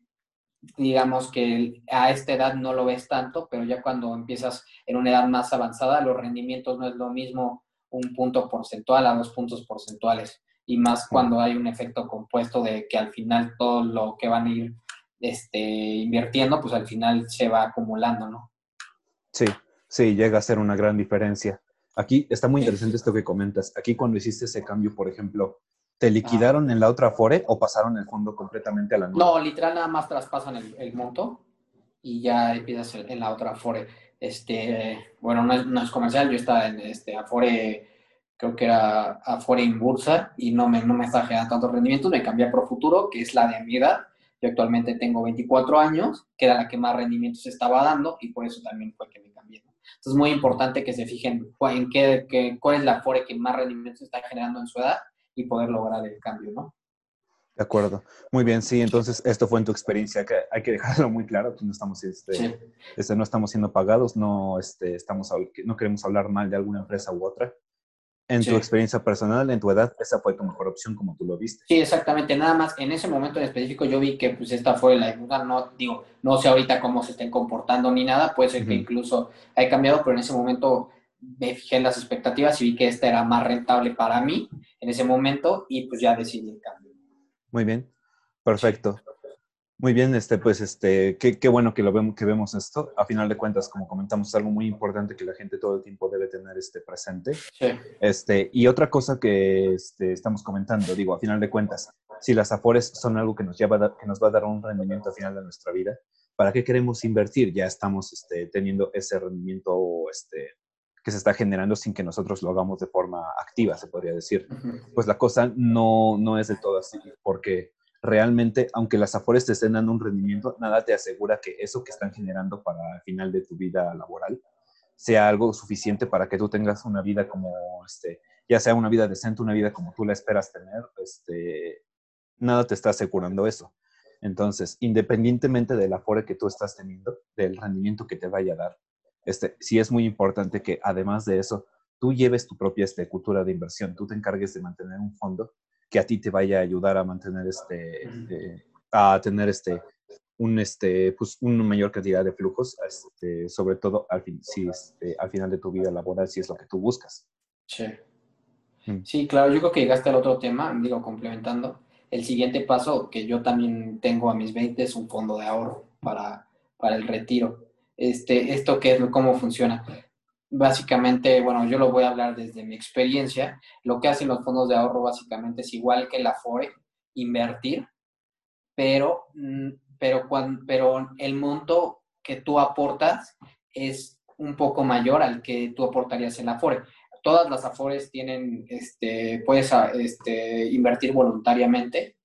digamos que a esta edad no lo ves tanto, pero ya cuando empiezas en una edad más avanzada, los rendimientos no es lo mismo un punto porcentual a dos puntos porcentuales y más cuando hay un efecto compuesto de que al final todo lo que van a ir este, invirtiendo, pues al final se va acumulando, ¿no? Sí, sí, llega a ser una gran diferencia. Aquí está muy interesante esto que comentas. Aquí cuando hiciste ese cambio, por ejemplo, ¿te liquidaron en la otra Afore o pasaron el fondo completamente a la nueva? No, literal nada más traspasan el, el monto y ya empiezas en la otra Afore. Este, bueno, no es, no es comercial, yo estaba en este Afore creo que era afuera en bursa y no me, no me está generando tantos rendimientos, me cambié a Profuturo, que es la de mi edad. Yo actualmente tengo 24 años, que era la que más rendimientos estaba dando y por eso también fue que me cambié. Entonces es muy importante que se fijen en qué, cuál es la Afore que más rendimientos está generando en su edad y poder lograr el cambio, ¿no? De acuerdo. Muy bien, sí, entonces esto fue en tu experiencia, que hay que dejarlo muy claro, que no estamos, este, este, no estamos siendo pagados, no, este, estamos, no queremos hablar mal de alguna empresa u otra en tu experiencia personal, en tu edad, esa fue tu mejor opción como tú lo viste. Sí, exactamente. Nada más en ese momento en específico yo vi que pues esta fue la ayuda, no digo, no sé ahorita cómo se estén comportando ni nada, puede ser que incluso haya cambiado, pero en ese momento me fijé en las expectativas y vi que esta era más rentable para mí en ese momento y pues ya decidí el cambio. Muy bien, perfecto. Muy bien, este, pues, este, qué, qué, bueno que lo vemos, que vemos esto. A final de cuentas, como comentamos, es algo muy importante que la gente todo el tiempo debe tener este presente. Sí. Este, y otra cosa que este, estamos comentando, digo, a final de cuentas, si las afores son algo que nos, lleva que nos va a dar un rendimiento al final de nuestra vida, ¿para qué queremos invertir? Ya estamos este, teniendo ese rendimiento este, que se está generando sin que nosotros lo hagamos de forma activa, se podría decir. Pues la cosa no, no es de todo así, porque realmente, aunque las Afores te estén dando un rendimiento, nada te asegura que eso que están generando para el final de tu vida laboral sea algo suficiente para que tú tengas una vida como, este, ya sea una vida decente, una vida como tú la esperas tener, este, nada te está asegurando eso. Entonces, independientemente del afore que tú estás teniendo, del rendimiento que te vaya a dar, este, sí es muy importante que además de eso, tú lleves tu propia este, cultura de inversión, tú te encargues de mantener un fondo que a ti te vaya a ayudar a mantener este, este a tener este, un, este, pues, una mayor cantidad de flujos, este, sobre todo al, fin, si, este, al final de tu vida laboral, si es lo que tú buscas. Sí. Mm. Sí, claro, yo creo que llegaste al otro tema, digo, complementando. El siguiente paso que yo también tengo a mis 20 es un fondo de ahorro para, para el retiro. Este, ¿Esto qué es? ¿Cómo funciona? Básicamente, bueno, yo lo voy a hablar desde mi experiencia, lo que hacen los fondos de ahorro básicamente es igual que la FORE, invertir, pero, mm, pero, cuando, pero el monto que tú aportas es un poco mayor al que tú aportarías en la FORE. Todas las AFORES tienen, este, puedes ah, este, invertir voluntariamente,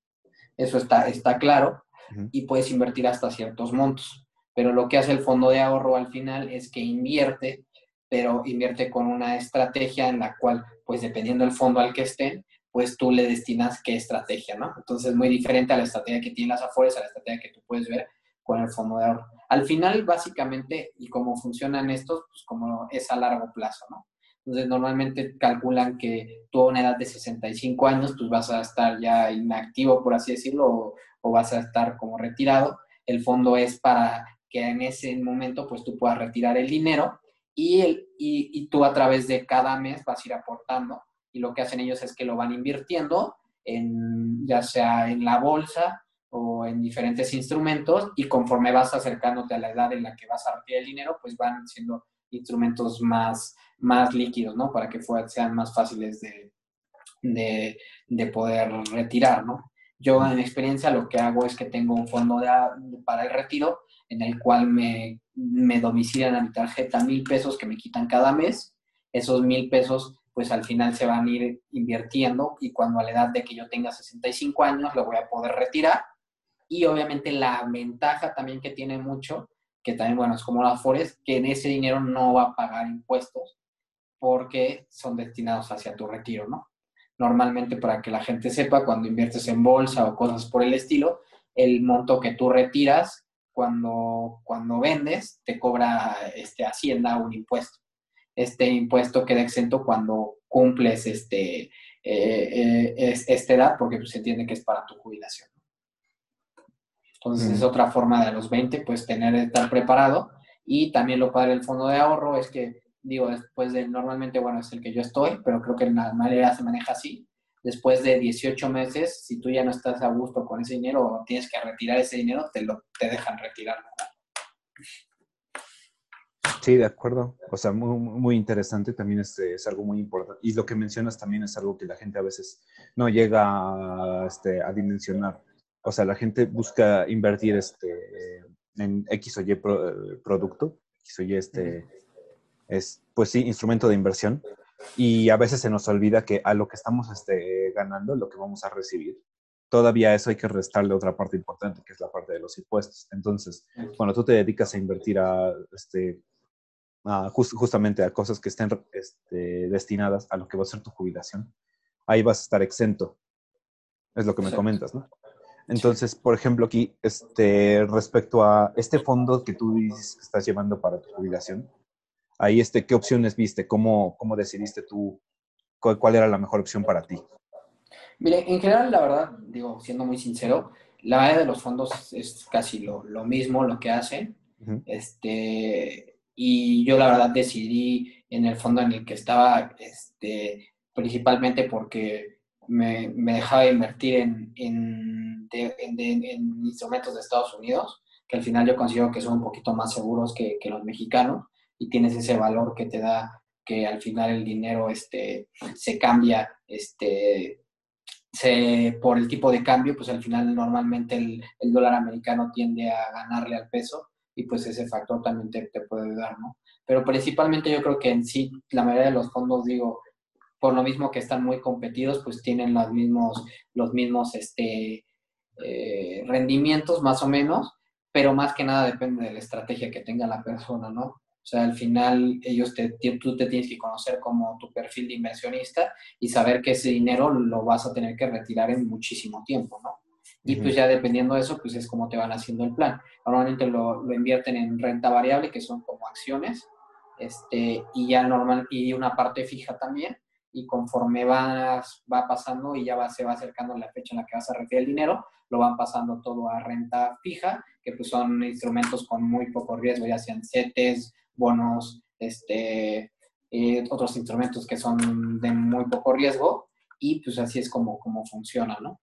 eso está, está claro, y puedes invertir hasta ciertos montos. Pero lo que hace el fondo de ahorro al final es que invierte pero invierte con una estrategia en la cual, pues dependiendo del fondo al que estén, pues tú le destinas qué estrategia, ¿no? Entonces, muy diferente a la estrategia que tienen las Afores, a la estrategia que tú puedes ver con el fondo de ahorro. Al final, básicamente, y cómo funcionan estos, pues como es a largo plazo, ¿no? Entonces, normalmente calculan que tú a una edad de 65 años, pues vas a estar ya inactivo, por así decirlo, o, o vas a estar como retirado. El fondo es para que en ese momento, pues tú puedas retirar el dinero y, tú a través de cada mes vas a ir aportando. Y lo que hacen ellos es que lo van invirtiendo en, ya sea en la bolsa o en diferentes instrumentos y conforme vas acercándote a la edad en la que vas a retirar el dinero, pues van siendo instrumentos más, más líquidos, ¿no? Para que sean más fáciles de, de, de, poder retirar, ¿no? Yo en experiencia lo que hago es que tengo un fondo para el retiro en el cual me, me domicilian a mi tarjeta mil pesos que me quitan cada mes. Esos mil pesos pues al final se van a ir invirtiendo y cuando a la edad de que yo tenga 65 años lo voy a poder retirar. Y obviamente la ventaja también que tiene mucho, que también, bueno, es como la Afores, que en ese dinero no va a pagar impuestos porque son destinados hacia tu retiro, ¿no? Normalmente, para que la gente sepa, cuando inviertes en bolsa o cosas por el estilo, el monto que tú retiras cuando, cuando vendes te cobra este, Hacienda un impuesto este impuesto queda exento cuando cumples este, eh, eh, esta edad, porque pues, se entiende que es para tu jubilación. Entonces, es otra forma de a los 20, pues tener, estar preparado. Y también lo padre del fondo de ahorro es que, digo, después de, normalmente, bueno, es el que yo estoy, pero creo que en la mayoría se maneja así. Después de 18 meses, si tú ya no estás a gusto con ese dinero o tienes que retirar ese dinero, te lo te dejan retirar. Sí, de acuerdo. O sea, muy, muy interesante también es, es, algo muy importante. Y lo que mencionas también es algo que la gente a veces no llega a, este, a dimensionar. O sea, la gente busca invertir este, en X o Y producto, X o Y este, es, pues sí, instrumento de inversión. Y a veces se nos olvida que a lo que estamos este, ganando, lo que vamos a recibir, todavía eso hay que restarle otra parte importante, que es la parte de los impuestos. Entonces, cuando tú te dedicas a invertir a, este, justamente a cosas que estén este, destinadas a lo que va a ser tu jubilación, ahí vas a estar exento. Es lo que me comentas, ¿no? Entonces, por ejemplo, aquí, este, respecto a este fondo que tú dices que estás llevando para tu jubilación, ahí, este, ¿qué opciones viste? ¿Cómo, cómo decidiste tú cuál, era la mejor opción para ti? Mire, en general, la verdad, digo, siendo muy sincero, la mayoría de los fondos es casi lo, lo mismo lo que hacen. Este, y yo la verdad decidí en el fondo en el que estaba, este, principalmente porque me, me dejaba invertir en, en, en, instrumentos de Estados Unidos, que al final yo considero que son un poquito más seguros que, que, los mexicanos y tienes ese valor que te da que al final el dinero este, se cambia este, se, por el tipo de cambio, pues al final normalmente el, el dólar americano tiende a ganarle al peso y pues ese factor también te, te, puede ayudar, ¿no? Pero principalmente yo creo que en sí la mayoría de los fondos, digo, por lo mismo que están muy competidos, pues tienen los mismos, los mismos este, eh, rendimientos más o menos, pero más que nada depende de la estrategia que tenga la persona, ¿no? O sea, al final ellos te, tú te tienes que conocer como tu perfil de inversionista y saber que ese dinero lo vas a tener que retirar en muchísimo tiempo, ¿no? Y pues ya dependiendo de eso, pues es como te van haciendo el plan. Normalmente lo, lo, invierten en renta variable, que son como acciones, este, y ya normal, y una parte fija también, y conforme vas, va pasando y ya va, se va acercando la fecha en la que vas a retirar el dinero, lo van pasando todo a renta fija, que pues son instrumentos con muy poco riesgo, ya sean CETES, bonos, este, eh, otros instrumentos que son de muy poco riesgo, y pues así es como, como funciona, ¿no?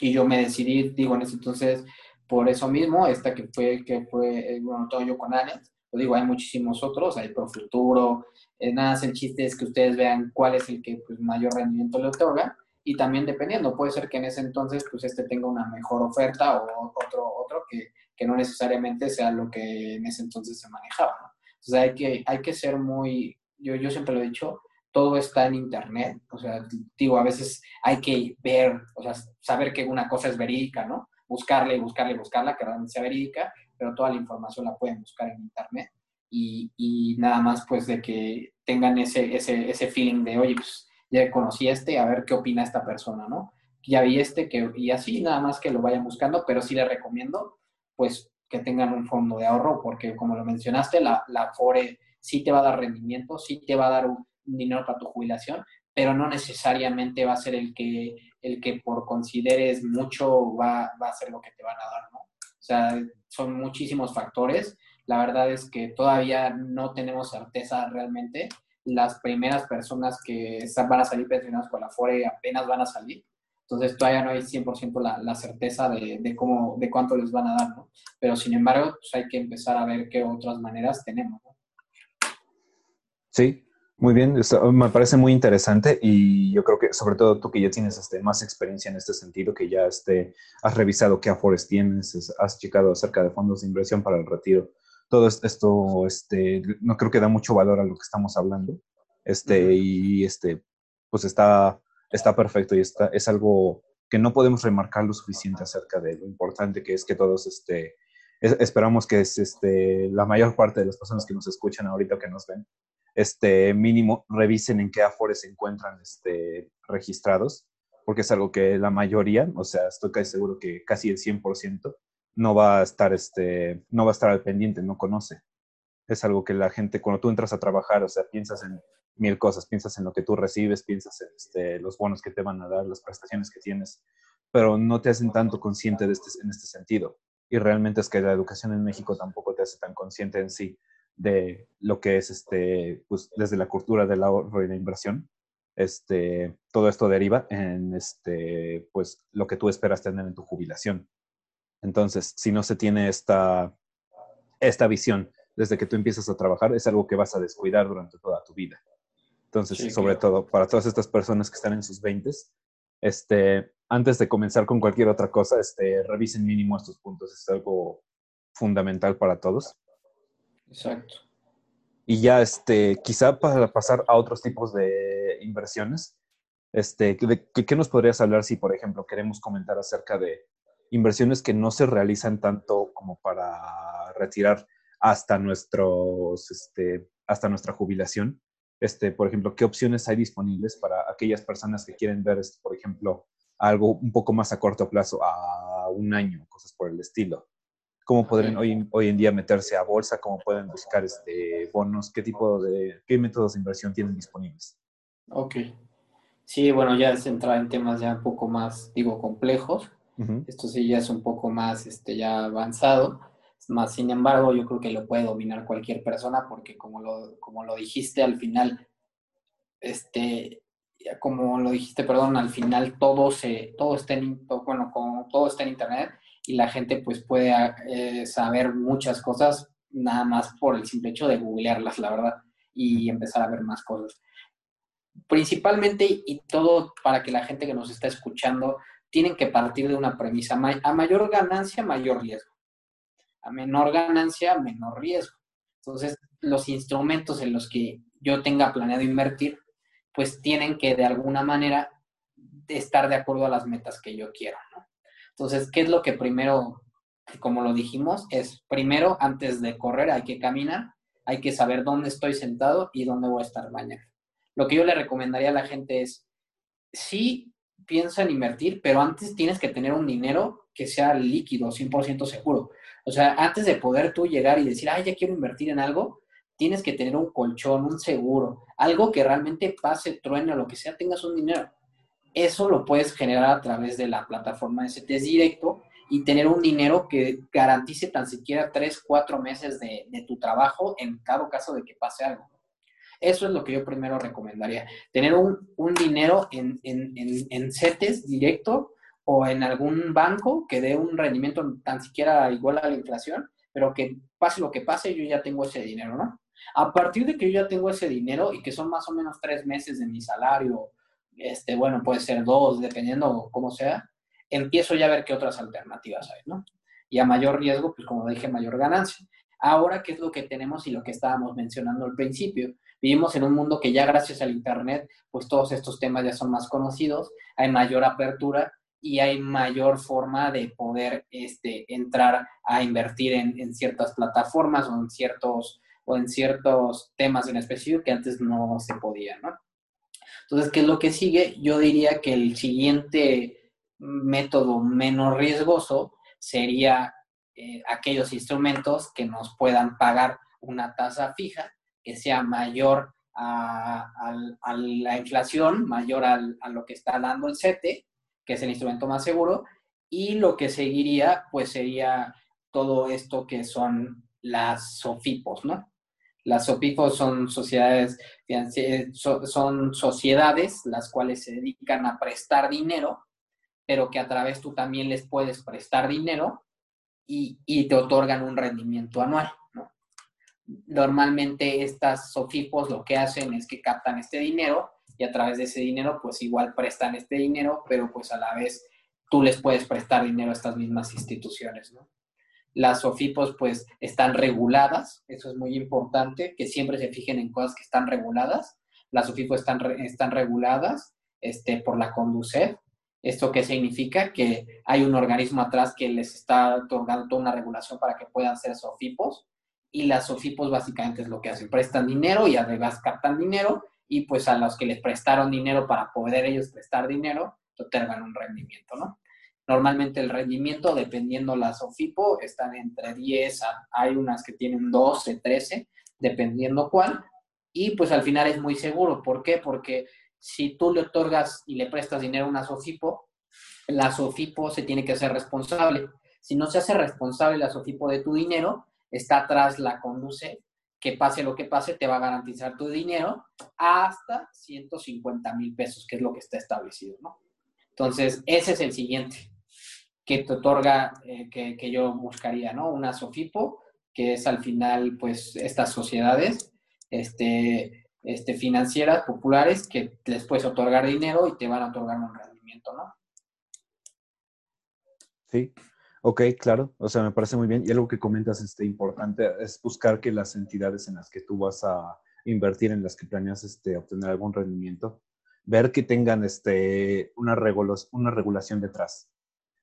Y yo me decidí, digo, en ese entonces, por eso mismo, esta que fue, que fue, eh, bueno, todo yo con Anet, lo digo, hay muchísimos otros, hay Profuturo, eh, nada, el chiste es que ustedes vean cuál es el que pues, mayor rendimiento le otorga, y también dependiendo, puede ser que en ese entonces, pues este tenga una mejor oferta o otro, otro que, que no necesariamente sea lo que en ese entonces se manejaba, ¿no? Entonces hay que, hay que ser muy, yo, yo siempre lo he dicho, todo está en internet, o sea, digo, a veces hay que ver, o sea, saber que una cosa es verídica, ¿no? Buscarle, buscarle, buscarla, que realmente sea verídica, pero toda la información la pueden buscar en internet y, y nada más pues de que tengan ese, ese, ese feeling de, oye, pues ya conocí este, a ver qué opina esta persona, ¿no? Ya vi este, que, y así nada más que lo vayan buscando, pero sí les recomiendo, pues, que tengan un fondo de ahorro, porque como lo mencionaste, la, la FORE sí te va a dar rendimiento, sí te va a dar un, dinero para tu jubilación, pero no necesariamente va a ser el que, el que por consideres mucho va, va a ser lo que te van a dar, ¿no? O sea, son muchísimos factores. La verdad es que todavía no tenemos certeza realmente. Las primeras personas que van a salir pensionadas con la FORE apenas van a salir. Entonces todavía no hay 100% la, la certeza de, de, cómo, de cuánto les van a dar, ¿no? Pero sin embargo, pues hay que empezar a ver qué otras maneras tenemos, ¿no? Sí, muy bien, me parece muy interesante y yo creo que sobre todo tú que ya tienes este, más experiencia en este sentido, que ya este, has revisado qué afores tienes, has checado acerca de fondos de inversión para el retiro, todo esto este, no creo que da mucho valor a lo que estamos hablando este, y este, pues está está perfecto y está, es algo que no podemos remarcar lo suficiente acerca de lo importante que es que todos este, esperamos que es, este, la mayor parte de las personas que nos escuchan ahorita que nos ven, este, mínimo revisen en qué afores se encuentran este, registrados, porque es algo que la mayoría, o sea, estoy casi seguro que casi el 100% no va a estar, este, no va a estar al pendiente, no conoce. Es algo que la gente, cuando tú entras a trabajar, o sea, piensas en mil cosas. Piensas en lo que tú recibes, piensas en este, los bonos que te van a dar, las prestaciones que tienes, pero no te hacen tanto consciente de este, en este sentido. Y realmente es que la educación en México tampoco te hace tan consciente en sí de lo que es este, pues desde la cultura del ahorro y la inversión. Este, todo esto deriva en este, pues, lo que tú esperas tener en tu jubilación. Entonces, si no se tiene esta, esta visión desde que tú empiezas a trabajar, es algo que vas a descuidar durante toda tu vida. Entonces, sobre todo para todas estas personas que están en sus 20, este, antes de comenzar con cualquier otra cosa, este, revisen mínimo estos puntos. Es algo fundamental para todos. Exacto. Y ya, este, quizá para pasar a otros tipos de inversiones, este, ¿qué nos podrías hablar si, por ejemplo, queremos comentar acerca de inversiones que no se realizan tanto como para retirar hasta, nuestros, este, hasta nuestra jubilación? este, por ejemplo, qué opciones hay disponibles para aquellas personas que quieren ver, este, por ejemplo, algo un poco más a corto plazo, a un año, cosas por el estilo. ¿Cómo pueden hoy, hoy en día meterse a bolsa? ¿Cómo pueden buscar este, bonos? ¿Qué tipo de, qué métodos de inversión tienen disponibles? Ok. Sí, bueno, ya es entrar en temas ya un poco más, digo, complejos. Esto sí ya es un poco más, este, ya avanzado más sin embargo, yo creo que lo puede dominar cualquier persona porque como lo, como lo dijiste al final, este, como lo dijiste, perdón, al final todo se, todo está en, bueno, como todo está en internet y la gente pues puede eh, saber muchas cosas nada más por el simple hecho de googlearlas, la verdad, y empezar a ver más cosas. Principalmente y todo para que la gente que nos está escuchando tienen que partir de una premisa, a mayor ganancia, mayor riesgo a menor ganancia, menor riesgo. Entonces, los instrumentos en los que yo tenga planeado invertir, pues tienen que de alguna manera estar de acuerdo a las metas que yo quiero. ¿no? Entonces, ¿qué es lo que primero, como lo dijimos, es primero, antes de correr, hay que caminar, hay que saber dónde estoy sentado y dónde voy a estar mañana. Lo que yo le recomendaría a la gente es, sí, piensa en invertir, pero antes tienes que tener un dinero que sea líquido, 100% seguro. O sea, antes de poder tú llegar y decir, ay, ya quiero invertir en algo, tienes que tener un colchón, un seguro, algo que realmente pase, truene lo que sea, tengas un dinero. Eso lo puedes generar a través de la plataforma de CETES Directo y tener un dinero que garantice tan siquiera tres, cuatro meses de, tu trabajo en cada caso de que pase algo. Eso es lo que yo primero recomendaría. Tener un, dinero en, en, en, en directo o en algún banco que dé un rendimiento tan siquiera igual a la inflación, pero que pase lo que pase, yo ya tengo ese dinero, ¿no? A partir de que yo ya tengo ese dinero y que son más o menos tres meses de mi salario, este, bueno, puede ser dos, dependiendo cómo sea, empiezo ya a ver qué otras alternativas hay, ¿no? Y a mayor riesgo, pues como dije, mayor ganancia. Ahora, ¿qué es lo que tenemos y lo que estábamos mencionando al principio? Vivimos en un mundo que ya gracias al Internet, pues todos estos temas ya son más conocidos, hay mayor apertura y hay mayor forma de poder este, entrar a invertir en, ciertas plataformas o en ciertos, o en ciertos temas en específico que antes no se podía, ¿no? Entonces, ¿qué es lo que sigue? Yo diría que el siguiente método menos riesgoso sería eh, aquellos instrumentos que nos puedan pagar una tasa fija que sea mayor a, la inflación, mayor a lo que está dando el CETE, que es el instrumento más seguro, y lo que seguiría, pues sería todo esto que son las SOFIPOS, ¿no? Las SOFIPOS son sociedades, son sociedades las cuales se dedican a prestar dinero, pero que a través tú también les puedes prestar dinero y, y te otorgan un rendimiento anual, ¿no? Normalmente estas SOFIPOS lo que hacen es que captan este dinero y a través de ese dinero pues igual prestan este dinero, pero pues a la vez tú les puedes prestar dinero a estas mismas instituciones. Las SOFIPOS pues están reguladas, eso es muy importante, que siempre se fijen en cosas que están reguladas. Las SOFIPOS están, están reguladas este, por la Conducef. ¿Esto qué significa? Que hay un organismo atrás que les está otorgando toda una regulación para que puedan ser SOFIPOS. Y las SOFIPOS básicamente es lo que hacen, prestan dinero y además captan dinero y pues a los que les prestaron dinero para poder ellos prestar dinero, otorgan un rendimiento, ¿no? Normalmente el rendimiento, dependiendo la SOFIPO, están entre 10, hay unas que tienen 12, 13, dependiendo cuál. Y pues al final es muy seguro. ¿Por qué? Porque si tú le otorgas y le prestas dinero a una SOFIPO, la SOFIPO se tiene que hacer responsable. Si no se hace responsable la SOFIPO de tu dinero, está atrás la conduce, que pase lo que pase, te va a garantizar tu dinero hasta 150 mil pesos, que es lo que está establecido, ¿no? Entonces, ese es el siguiente que te otorga, eh, que, yo buscaría, ¿no? Una SOFIPO, que es al final, pues, estas sociedades este, este, financieras populares que les puedes otorgar dinero y te van a otorgar un rendimiento, ¿no? Sí, ok, claro. O sea, me parece muy bien. Y algo que comentas este, importante es buscar que las entidades en las que tú vas a invertir, en las que planeas este, obtener algún rendimiento, ver que tengan este, una, una regulación detrás.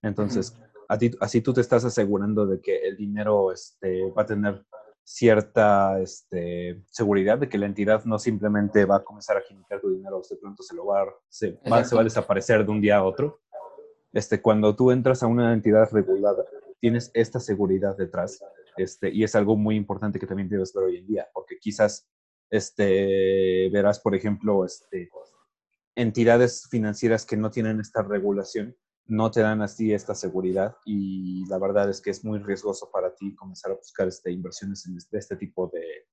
Entonces, así tú te estás asegurando de que el dinero este, va a tener cierta este, seguridad de que la entidad no simplemente va a comenzar a generar tu dinero, de pronto se lo va a, se va, se va a desaparecer de un día a otro. Este, cuando tú entras a una entidad regulada, tienes esta seguridad detrás, este, y es algo muy importante que también debes ver hoy en día, porque quizás este, verás, por ejemplo, este, entidades financieras que no tienen esta regulación no te dan así esta seguridad y la verdad es que es muy riesgoso para ti comenzar a buscar este, inversiones en este, este tipo de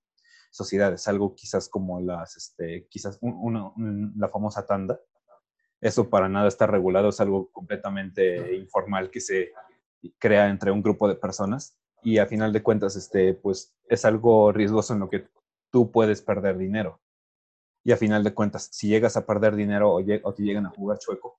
sociedades, algo quizás como las, este, quizás la famosa tanda. Eso para nada está regulado, es algo completamente informal que se crea entre un grupo de personas y a final de cuentas, este, pues es algo riesgoso en lo que tú puedes perder dinero. Y a final de cuentas, si llegas a perder dinero o, o te llegan a jugar chueco,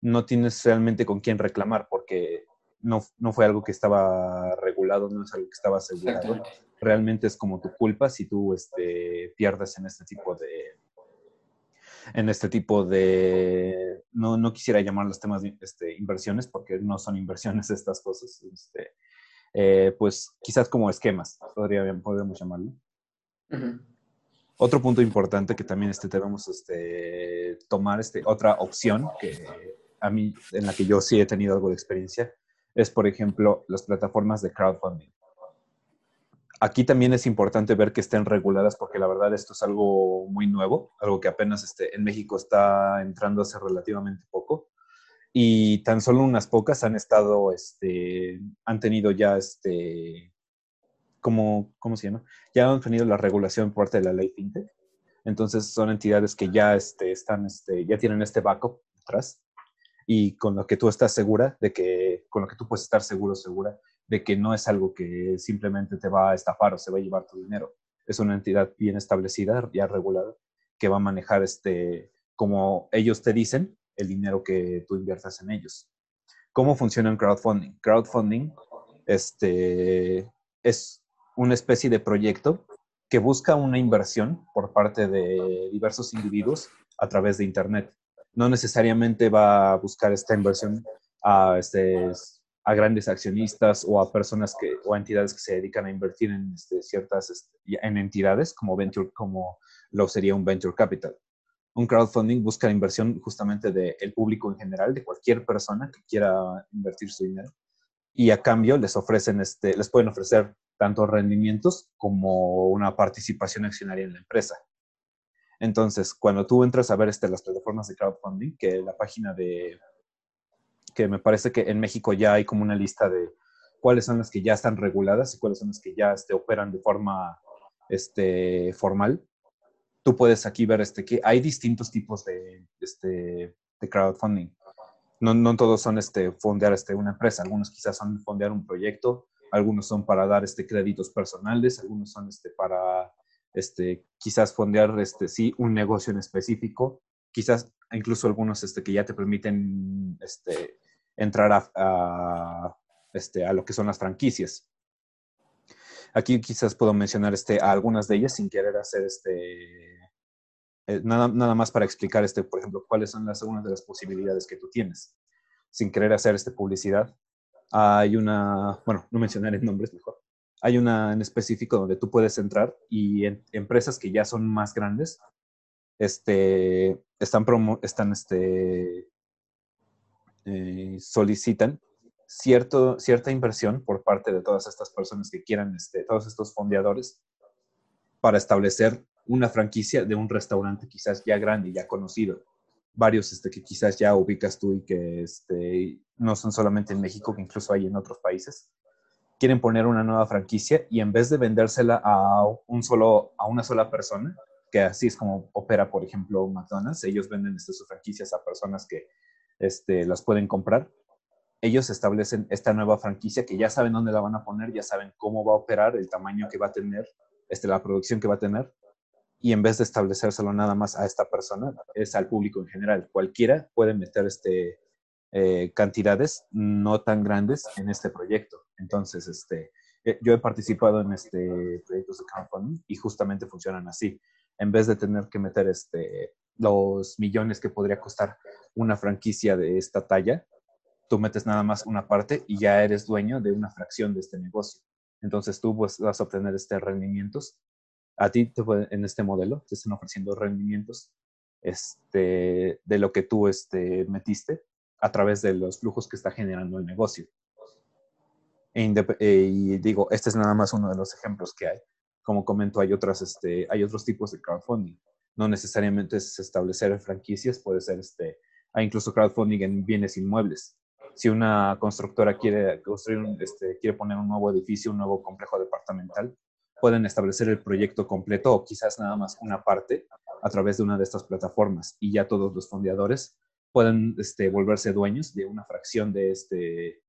no tienes realmente con quién reclamar porque no, no fue algo que estaba regulado, no es algo que estaba asegurado. Realmente es como tu culpa si tú este, pierdes en este tipo de en este tipo de no, no quisiera llamar los temas de este, inversiones porque no son inversiones estas cosas este, eh, pues quizás como esquemas podría, podríamos llamarlo otro punto importante que también este, debemos este, tomar este, otra opción que a mí, en la que yo sí he tenido algo de experiencia, es, por ejemplo, las plataformas de crowdfunding. Aquí también es importante ver que estén reguladas porque la verdad esto es algo muy nuevo, algo que apenas este, en México está entrando hace relativamente poco y tan solo unas pocas han estado, este, han tenido ya, este, ¿cómo se llama? Ya han tenido la regulación por parte de la ley FinTech. Entonces son entidades que ya este, están, este, ya tienen este backup atrás y con lo que tú estás segura de que, con lo que tú puedes estar seguro, segura de que no es algo que simplemente te va a estafar o se va a llevar tu dinero. Es una entidad bien establecida, ya regulada, que va a manejar este, como ellos te dicen, el dinero que tú inviertas en ellos. ¿Cómo funciona el crowdfunding? Crowdfunding este, es una especie de proyecto que busca una inversión por parte de diversos individuos a través de Internet no necesariamente va a buscar esta inversión a, este, a grandes accionistas o a personas que, o a entidades que se dedican a invertir en este, ciertas este, en entidades como, venture, como lo sería un venture capital. Un crowdfunding busca la inversión justamente del público en general, de cualquier persona que quiera invertir su dinero. Y a cambio les ofrecen, este, les pueden ofrecer tanto rendimientos como una participación accionaria en la empresa. Entonces, cuando tú entras a ver este, las plataformas de crowdfunding, que la página de, que me parece que en México ya hay como una lista de cuáles son las que ya están reguladas y cuáles son las que ya este, operan de forma este, formal. Tú puedes aquí ver este, que hay distintos tipos de, este, de crowdfunding. No, no todos son este, fondear este, una empresa, algunos quizás son fondear un proyecto, algunos son para dar este, créditos personales, algunos son este, para este, quizás fondear este, sí, un negocio en específico, quizás incluso algunos este, que ya te permiten este, entrar este, a lo que son las franquicias. Aquí quizás puedo mencionar a algunas de ellas sin querer hacer este, eh, nada, nada más para explicar, este, por ejemplo, cuáles son las, algunas de las posibilidades que tú tienes, sin querer hacer este, publicidad. Hay una, bueno, no mencionaré nombres mejor. Hay una en específico donde tú puedes entrar y empresas que ya son más grandes este, están, promo, están este, eh, solicitan cierto, cierta inversión por parte de todas estas personas que quieran, este, todos estos fondeadores, para establecer una franquicia de un restaurante quizás ya grande, ya conocido. Varios este, que quizás ya ubicas tú y que este, no son solamente en México, que incluso hay en otros países. Quieren poner una nueva franquicia y en vez de vendérsela a, un solo, a una sola persona, que así es como opera, por ejemplo, McDonald's, ellos venden este, sus franquicias a personas que este, las pueden comprar. Ellos establecen esta nueva franquicia que ya saben dónde la van a poner, ya saben cómo va a operar, el tamaño que va a tener, este, la producción que va a tener, y en vez de establecérselo nada más a esta persona, es al público en general. Cualquiera puede meter este, eh, cantidades no tan grandes en este proyecto. Entonces, este, eh, yo he participado en este proyectos de crowdfunding y justamente funcionan así. En vez de tener que meter este, los millones que podría costar una franquicia de esta talla, tú metes nada más una parte y ya eres dueño de una fracción de este negocio. Entonces tú pues, vas a obtener este rendimientos a ti en este modelo te están ofreciendo rendimientos este, de lo que tú este, metiste a través de los flujos que está generando el negocio. E eh, y digo, este es nada más uno de los ejemplos que hay. Como comento, hay, otras, este, hay otros tipos de crowdfunding. No necesariamente es establecer franquicias, puede ser, este, hay incluso crowdfunding en bienes inmuebles. Si una constructora quiere construir, este, quiere poner un nuevo edificio, un nuevo complejo departamental, pueden establecer el proyecto completo o quizás nada más una parte a través de una de estas plataformas y ya todos los fondeadores pueden este, volverse dueños de una fracción de este,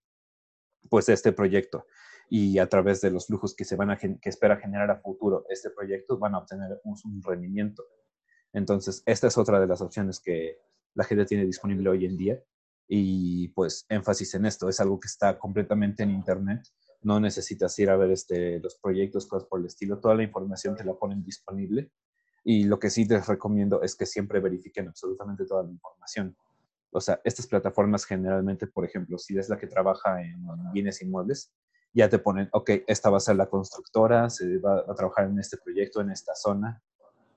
pues, de este proyecto y a través de los flujos que se van a que espera generar a futuro este proyecto van a obtener un, rendimiento. Entonces, esta es otra de las opciones que la gente tiene disponible hoy en día y pues énfasis en esto, es algo que está completamente en internet no necesitas ir a ver este, los proyectos, cosas por el estilo, toda la información te la ponen disponible y lo que sí les recomiendo es que siempre verifiquen absolutamente toda la información. O sea, estas plataformas generalmente, por ejemplo, si es la que trabaja en bienes inmuebles, ya te ponen, ok, esta va a ser la constructora, se va a trabajar en este proyecto, en esta zona.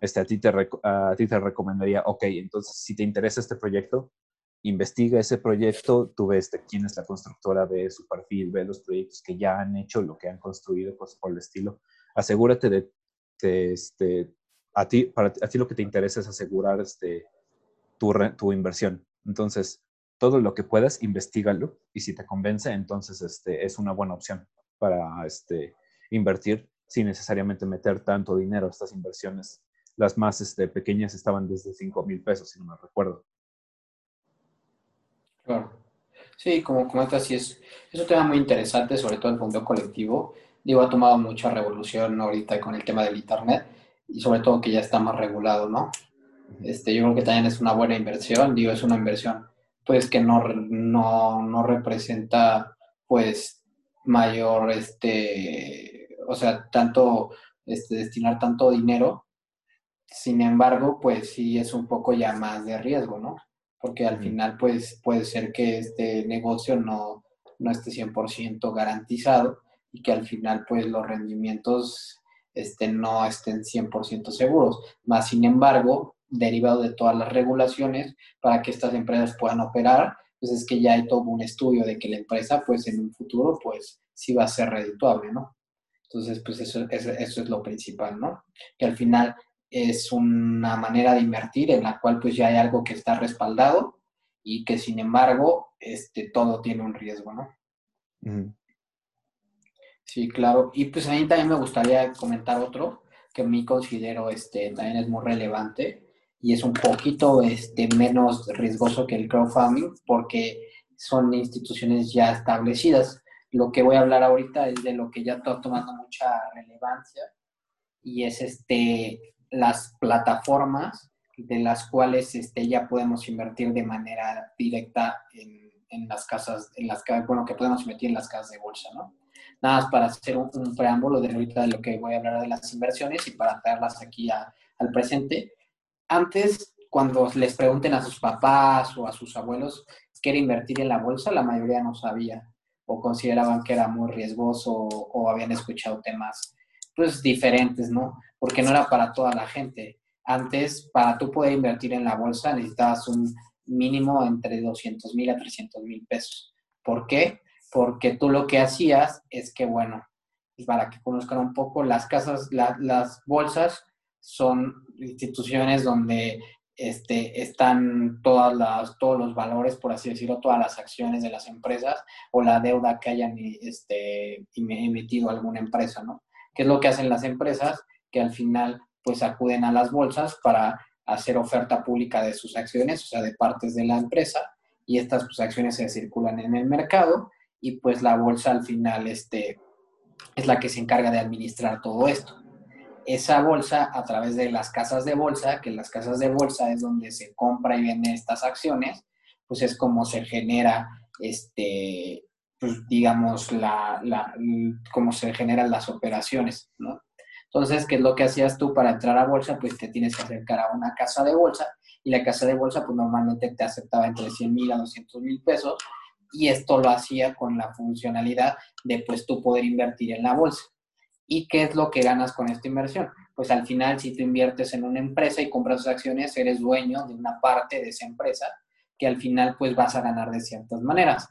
Este, a, ti te, a ti te recomendaría, ok, entonces si te interesa este proyecto, investiga ese proyecto, tú ves de quién es la constructora, ve su perfil, ve los proyectos que ya han hecho, lo que han construido, cosas por el estilo. Asegúrate de, este, a ti, para a ti lo que te interesa es asegurar este, tu, tu inversión. Entonces, todo lo que puedas, investigalo y si te convence, entonces este, es una buena opción para este, invertir sin necesariamente meter tanto dinero a estas inversiones. Las más este, pequeñas estaban desde 5 mil pesos, si no me recuerdo. Claro. Sí, como comentas, sí es, es un tema muy interesante, sobre todo el fondo colectivo. Digo, ha tomado mucha revolución ahorita con el tema del Internet y sobre todo que ya está más regulado, ¿no? Este, yo creo que también es una buena inversión, digo, es una inversión pues que no, no, no representa pues mayor, este, o sea, tanto, este, destinar tanto dinero, sin embargo, pues sí es un poco ya más de riesgo, ¿no? porque al final pues puede ser que este negocio no, no esté 100% garantizado y que al final pues los rendimientos este, no estén 100% seguros. Más sin embargo, derivado de todas las regulaciones para que estas empresas puedan operar, pues es que ya hay todo un estudio de que la empresa pues en un futuro pues sí va a ser redituable, ¿no? Entonces pues eso, eso, eso es lo principal, ¿no? Que al final es una manera de invertir en la cual pues ya hay algo que está respaldado y que sin embargo este, todo tiene un riesgo, ¿no? Sí, claro. Y pues a mí también me gustaría comentar otro que a mí considero este, también es muy relevante y es un poquito este, menos riesgoso que el crowdfunding porque son instituciones ya establecidas. Lo que voy a hablar ahorita es de lo que ya está tomando mucha relevancia y es este, las plataformas de las cuales este, ya podemos invertir de manera directa en, en las casas, en las bueno, que podemos invertir en las casas de bolsa, ¿no? Nada más para hacer un, preámbulo de ahorita de lo que voy a hablar de las inversiones y para traerlas aquí al presente. Antes, cuando les pregunten a sus papás o a sus abuelos qué era invertir en la bolsa, la mayoría no sabía o consideraban que era muy riesgoso o, habían escuchado temas pues diferentes, ¿no? Porque no era para toda la gente. Antes, para tú poder invertir en la bolsa, necesitabas un mínimo entre 200 mil a 300 mil pesos. ¿Por qué? porque tú lo que hacías es que, bueno, para que conozcan un poco, las casas, las bolsas son instituciones donde este, están todas las, todos los valores, por así decirlo, todas las acciones de las empresas o la deuda que hayan este, emitido alguna empresa, ¿no? ¿Qué es lo que hacen las empresas? Que al final, pues acuden a las bolsas para hacer oferta pública de sus acciones, o sea, de partes de la empresa, y estas pues, acciones se circulan en el mercado y pues la bolsa al final este, es la que se encarga de administrar todo esto. Esa bolsa a través de las casas de bolsa, que las casas de bolsa es donde se compra y vende estas acciones, pues es como se genera, este, pues digamos, la, la, cómo se generan las operaciones, ¿no? Entonces, ¿qué es lo que hacías tú para entrar a bolsa? Pues te tienes que acercar a una casa de bolsa y la casa de bolsa pues normalmente te aceptaba entre 100 mil a 200 mil pesos y esto lo hacía con la funcionalidad de pues tú poder invertir en la bolsa. ¿Y qué es lo que ganas con esta inversión? Pues al final si tú inviertes en una empresa y compras sus acciones, eres dueño de una parte de esa empresa que al final pues vas a ganar de ciertas maneras.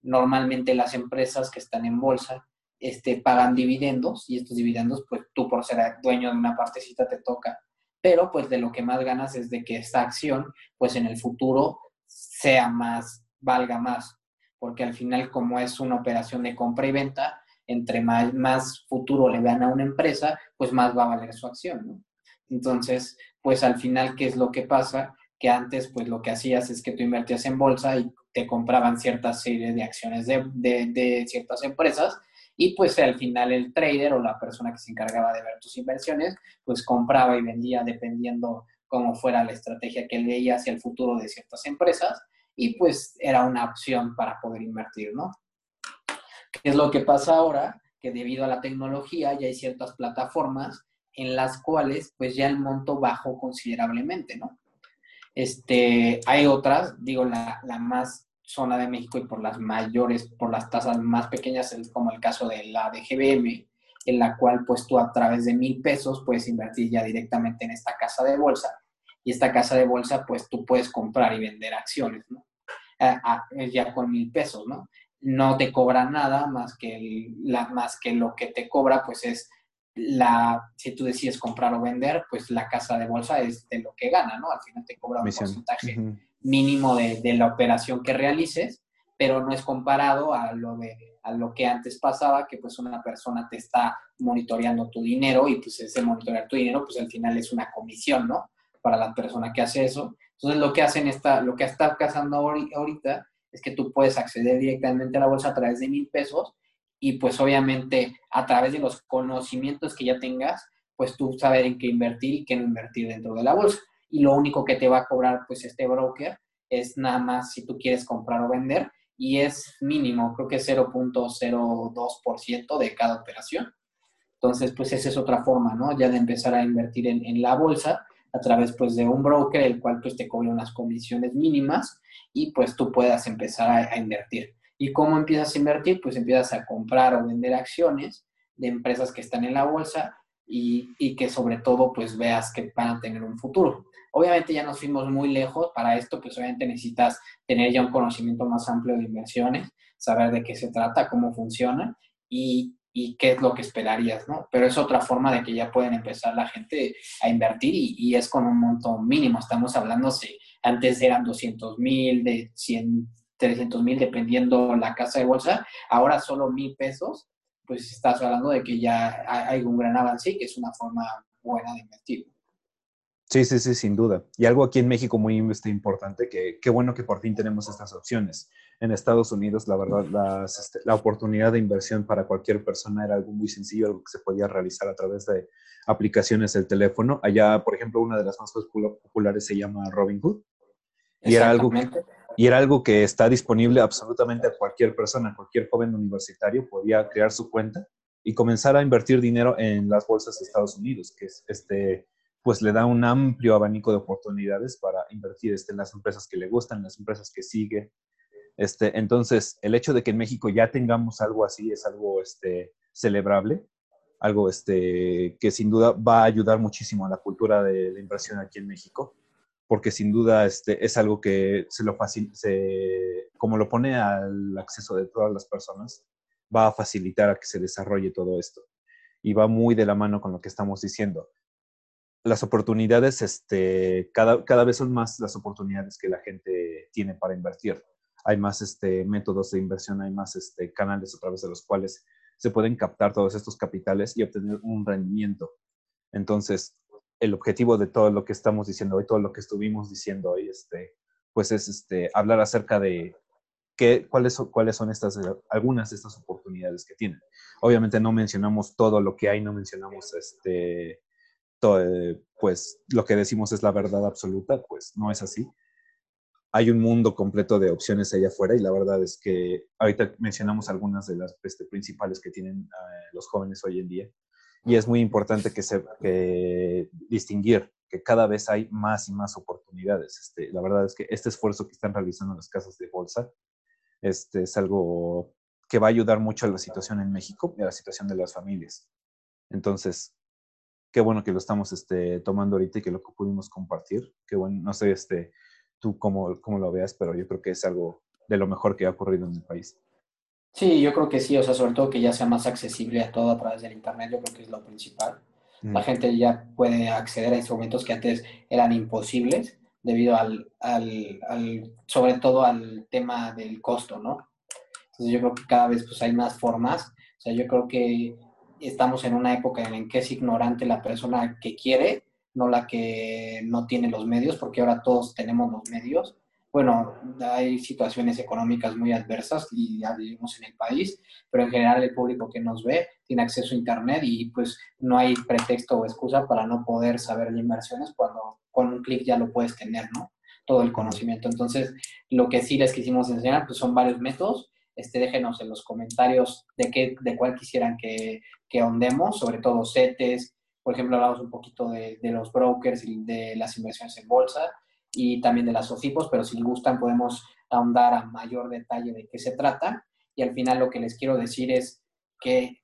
Normalmente las empresas que están en bolsa este, pagan dividendos y estos dividendos pues tú por ser dueño de una partecita te toca. Pero pues de lo que más ganas es de que esta acción pues en el futuro sea más, valga más porque al final como es una operación de compra y venta, entre más, futuro le vean a una empresa, pues más va a valer su acción. Entonces, pues al final, ¿qué es lo que pasa? Que antes, pues lo que hacías es que tú invertías en bolsa y te compraban cierta serie de acciones de, de ciertas empresas y pues al final el trader o la persona que se encargaba de ver tus inversiones, pues compraba y vendía dependiendo cómo fuera la estrategia que él veía hacia el futuro de ciertas empresas y pues era una opción para poder invertir, ¿no? ¿Qué es lo que pasa ahora? Que debido a la tecnología ya hay ciertas plataformas en las cuales pues ya el monto bajó considerablemente, ¿no? Este, hay otras, digo, la, la más zona de México y por las mayores, por las tasas más pequeñas, como el caso de la de GBM, en la cual pues tú a través de mil pesos puedes invertir ya directamente en esta casa de bolsa y esta casa de bolsa, pues tú puedes comprar y vender acciones, ¿no? ya con mil pesos, ¿no? No te cobra nada más que, la, más que lo que te cobra, pues es la, si tú decides comprar o vender, pues la casa de bolsa es de lo que gana, ¿no? Al final te cobra un porcentaje mínimo de, de, la operación que realices, pero no es comparado a lo, de, a lo que antes pasaba, que pues una persona te está monitoreando tu dinero y pues ese monitorear tu dinero, pues al final es una comisión, ¿no? para la persona que hace eso. Entonces, lo que hacen esta, lo que está pasando ahorita es que tú puedes acceder directamente a la bolsa a través de mil pesos y pues obviamente a través de los conocimientos que ya tengas, pues tú sabes en qué invertir y qué no invertir dentro de la bolsa. Y lo único que te va a cobrar pues este broker es nada más si tú quieres comprar o vender y es mínimo, creo que 0.02% de cada operación. Entonces, pues esa es otra forma, ¿no? Ya de empezar a invertir en, en la bolsa a través pues de un broker, el cual pues te cobra unas comisiones mínimas y pues tú puedas empezar a, invertir. ¿Y cómo empiezas a invertir? Pues empiezas a comprar o vender acciones de empresas que están en la bolsa y, y, que sobre todo pues veas que van a tener un futuro. Obviamente ya nos fuimos muy lejos, para esto pues obviamente necesitas tener ya un conocimiento más amplio de inversiones, saber de qué se trata, cómo funciona y y qué es lo que esperarías, ¿no? Pero es otra forma de que ya pueden empezar la gente a invertir y, es con un monto mínimo. Estamos hablando, si antes eran 200 mil, de 100, 300 mil, dependiendo la casa de bolsa, ahora solo mil pesos, pues estás hablando de que ya hay un gran avance y que es una forma buena de invertir. Sí, sí, sí, sin duda. Y algo aquí en México muy este, importante, que qué bueno que por fin tenemos estas opciones. En Estados Unidos, la verdad, este, la oportunidad de inversión para cualquier persona era algo muy sencillo, algo que se podía realizar a través de aplicaciones del teléfono. Allá, por ejemplo, una de las más populares se llama Robinhood. Y era, algo que, y era algo que está disponible absolutamente a cualquier persona, cualquier joven universitario podía crear su cuenta y comenzar a invertir dinero en las bolsas de Estados Unidos, que es este pues le da un amplio abanico de oportunidades para invertir este, en las empresas que le gustan, en las empresas que sigue. Este, entonces, el hecho de que en México ya tengamos algo así es algo este, celebrable, algo este, que sin duda va a ayudar muchísimo a la cultura de la inversión aquí en México, porque sin duda este, es algo que se lo se, como lo pone al acceso de todas las personas, va a facilitar a que se desarrolle todo esto. Y va muy de la mano con lo que estamos diciendo las oportunidades, este, cada, cada vez son más las oportunidades que la gente tiene para invertir. Hay más este, métodos de inversión, hay más este, canales a través de los cuales se pueden captar todos estos capitales y obtener un rendimiento. Entonces, el objetivo de todo lo que estamos diciendo hoy, todo lo que estuvimos diciendo hoy, este, pues es este, hablar acerca de qué, cuáles, son, cuáles son estas, algunas de estas oportunidades que tienen. Obviamente no mencionamos todo lo que hay, no mencionamos este, eh, pues lo que decimos es la verdad absoluta, pues no es así. Hay un mundo completo de opciones allá afuera y la verdad es que ahorita mencionamos algunas de las este, principales que tienen eh, los jóvenes hoy en día y es muy importante que se distinguir que cada vez hay más y más oportunidades. Este, la verdad es que este esfuerzo que están realizando las casas de bolsa este, es algo que va a ayudar mucho a la situación en México y a la situación de las familias. Entonces, qué bueno que lo estamos este, tomando ahorita y que lo pudimos compartir. Qué bueno, no sé este, tú cómo, cómo lo veas, pero yo creo que es algo de lo mejor que ha ocurrido en el país. Sí, yo creo que sí, o sea, sobre todo que ya sea más accesible a todo a través del Internet, yo creo que es lo principal. La mm. gente ya puede acceder a instrumentos que antes eran imposibles debido al, al, al, sobre todo al tema del costo, ¿no? Entonces yo creo que cada vez pues hay más formas, o sea, yo creo que estamos en una época en que es ignorante la persona que quiere, no la que no tiene los medios, porque ahora todos tenemos los medios. Bueno, hay situaciones económicas muy adversas y ya vivimos en el país, pero en general el público que nos ve tiene acceso a Internet y pues no hay pretexto o excusa para no poder saber de inversiones cuando con un clic ya lo puedes tener, ¿no? Todo el conocimiento. Entonces, lo que sí les quisimos enseñar pues son varios métodos este, déjenos en los comentarios de, qué, de cuál quisieran que, que ahondemos, sobre todo CETES, por ejemplo, hablamos un poquito de, los brokers y de las inversiones en bolsa y también de las OFIPOS, pero si gustan podemos ahondar a mayor detalle de qué se trata. Y al final lo que les quiero decir es que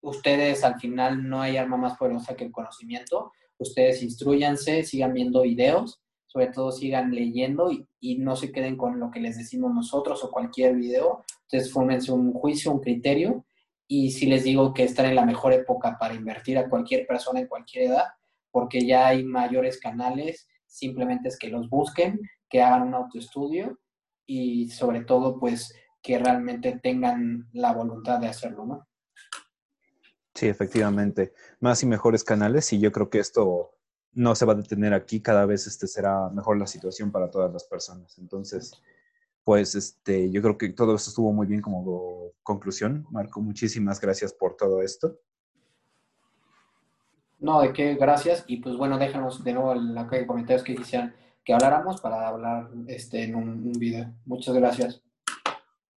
ustedes al final no hay arma más poderosa que el conocimiento. Ustedes instruyanse, sigan viendo videos, sobre todo sigan leyendo y, no se queden con lo que les decimos nosotros o cualquier video. Entonces, fórmense un juicio, un criterio. Y si les digo que están en la mejor época para invertir a cualquier persona en cualquier edad, porque ya hay mayores canales, simplemente es que los busquen, que hagan un autoestudio y sobre todo, pues, que realmente tengan la voluntad de hacerlo, ¿no? Sí, efectivamente. Más y mejores canales y yo creo que esto no se va a detener aquí, cada vez este será mejor la situación para todas las personas. Entonces, pues este, yo creo que todo esto estuvo muy bien como conclusión. Marco, muchísimas gracias por todo esto. No, de qué, gracias. Y pues bueno, déjanos de nuevo en la caja de comentarios que quisieran que habláramos para hablar este, en un video. Muchas gracias.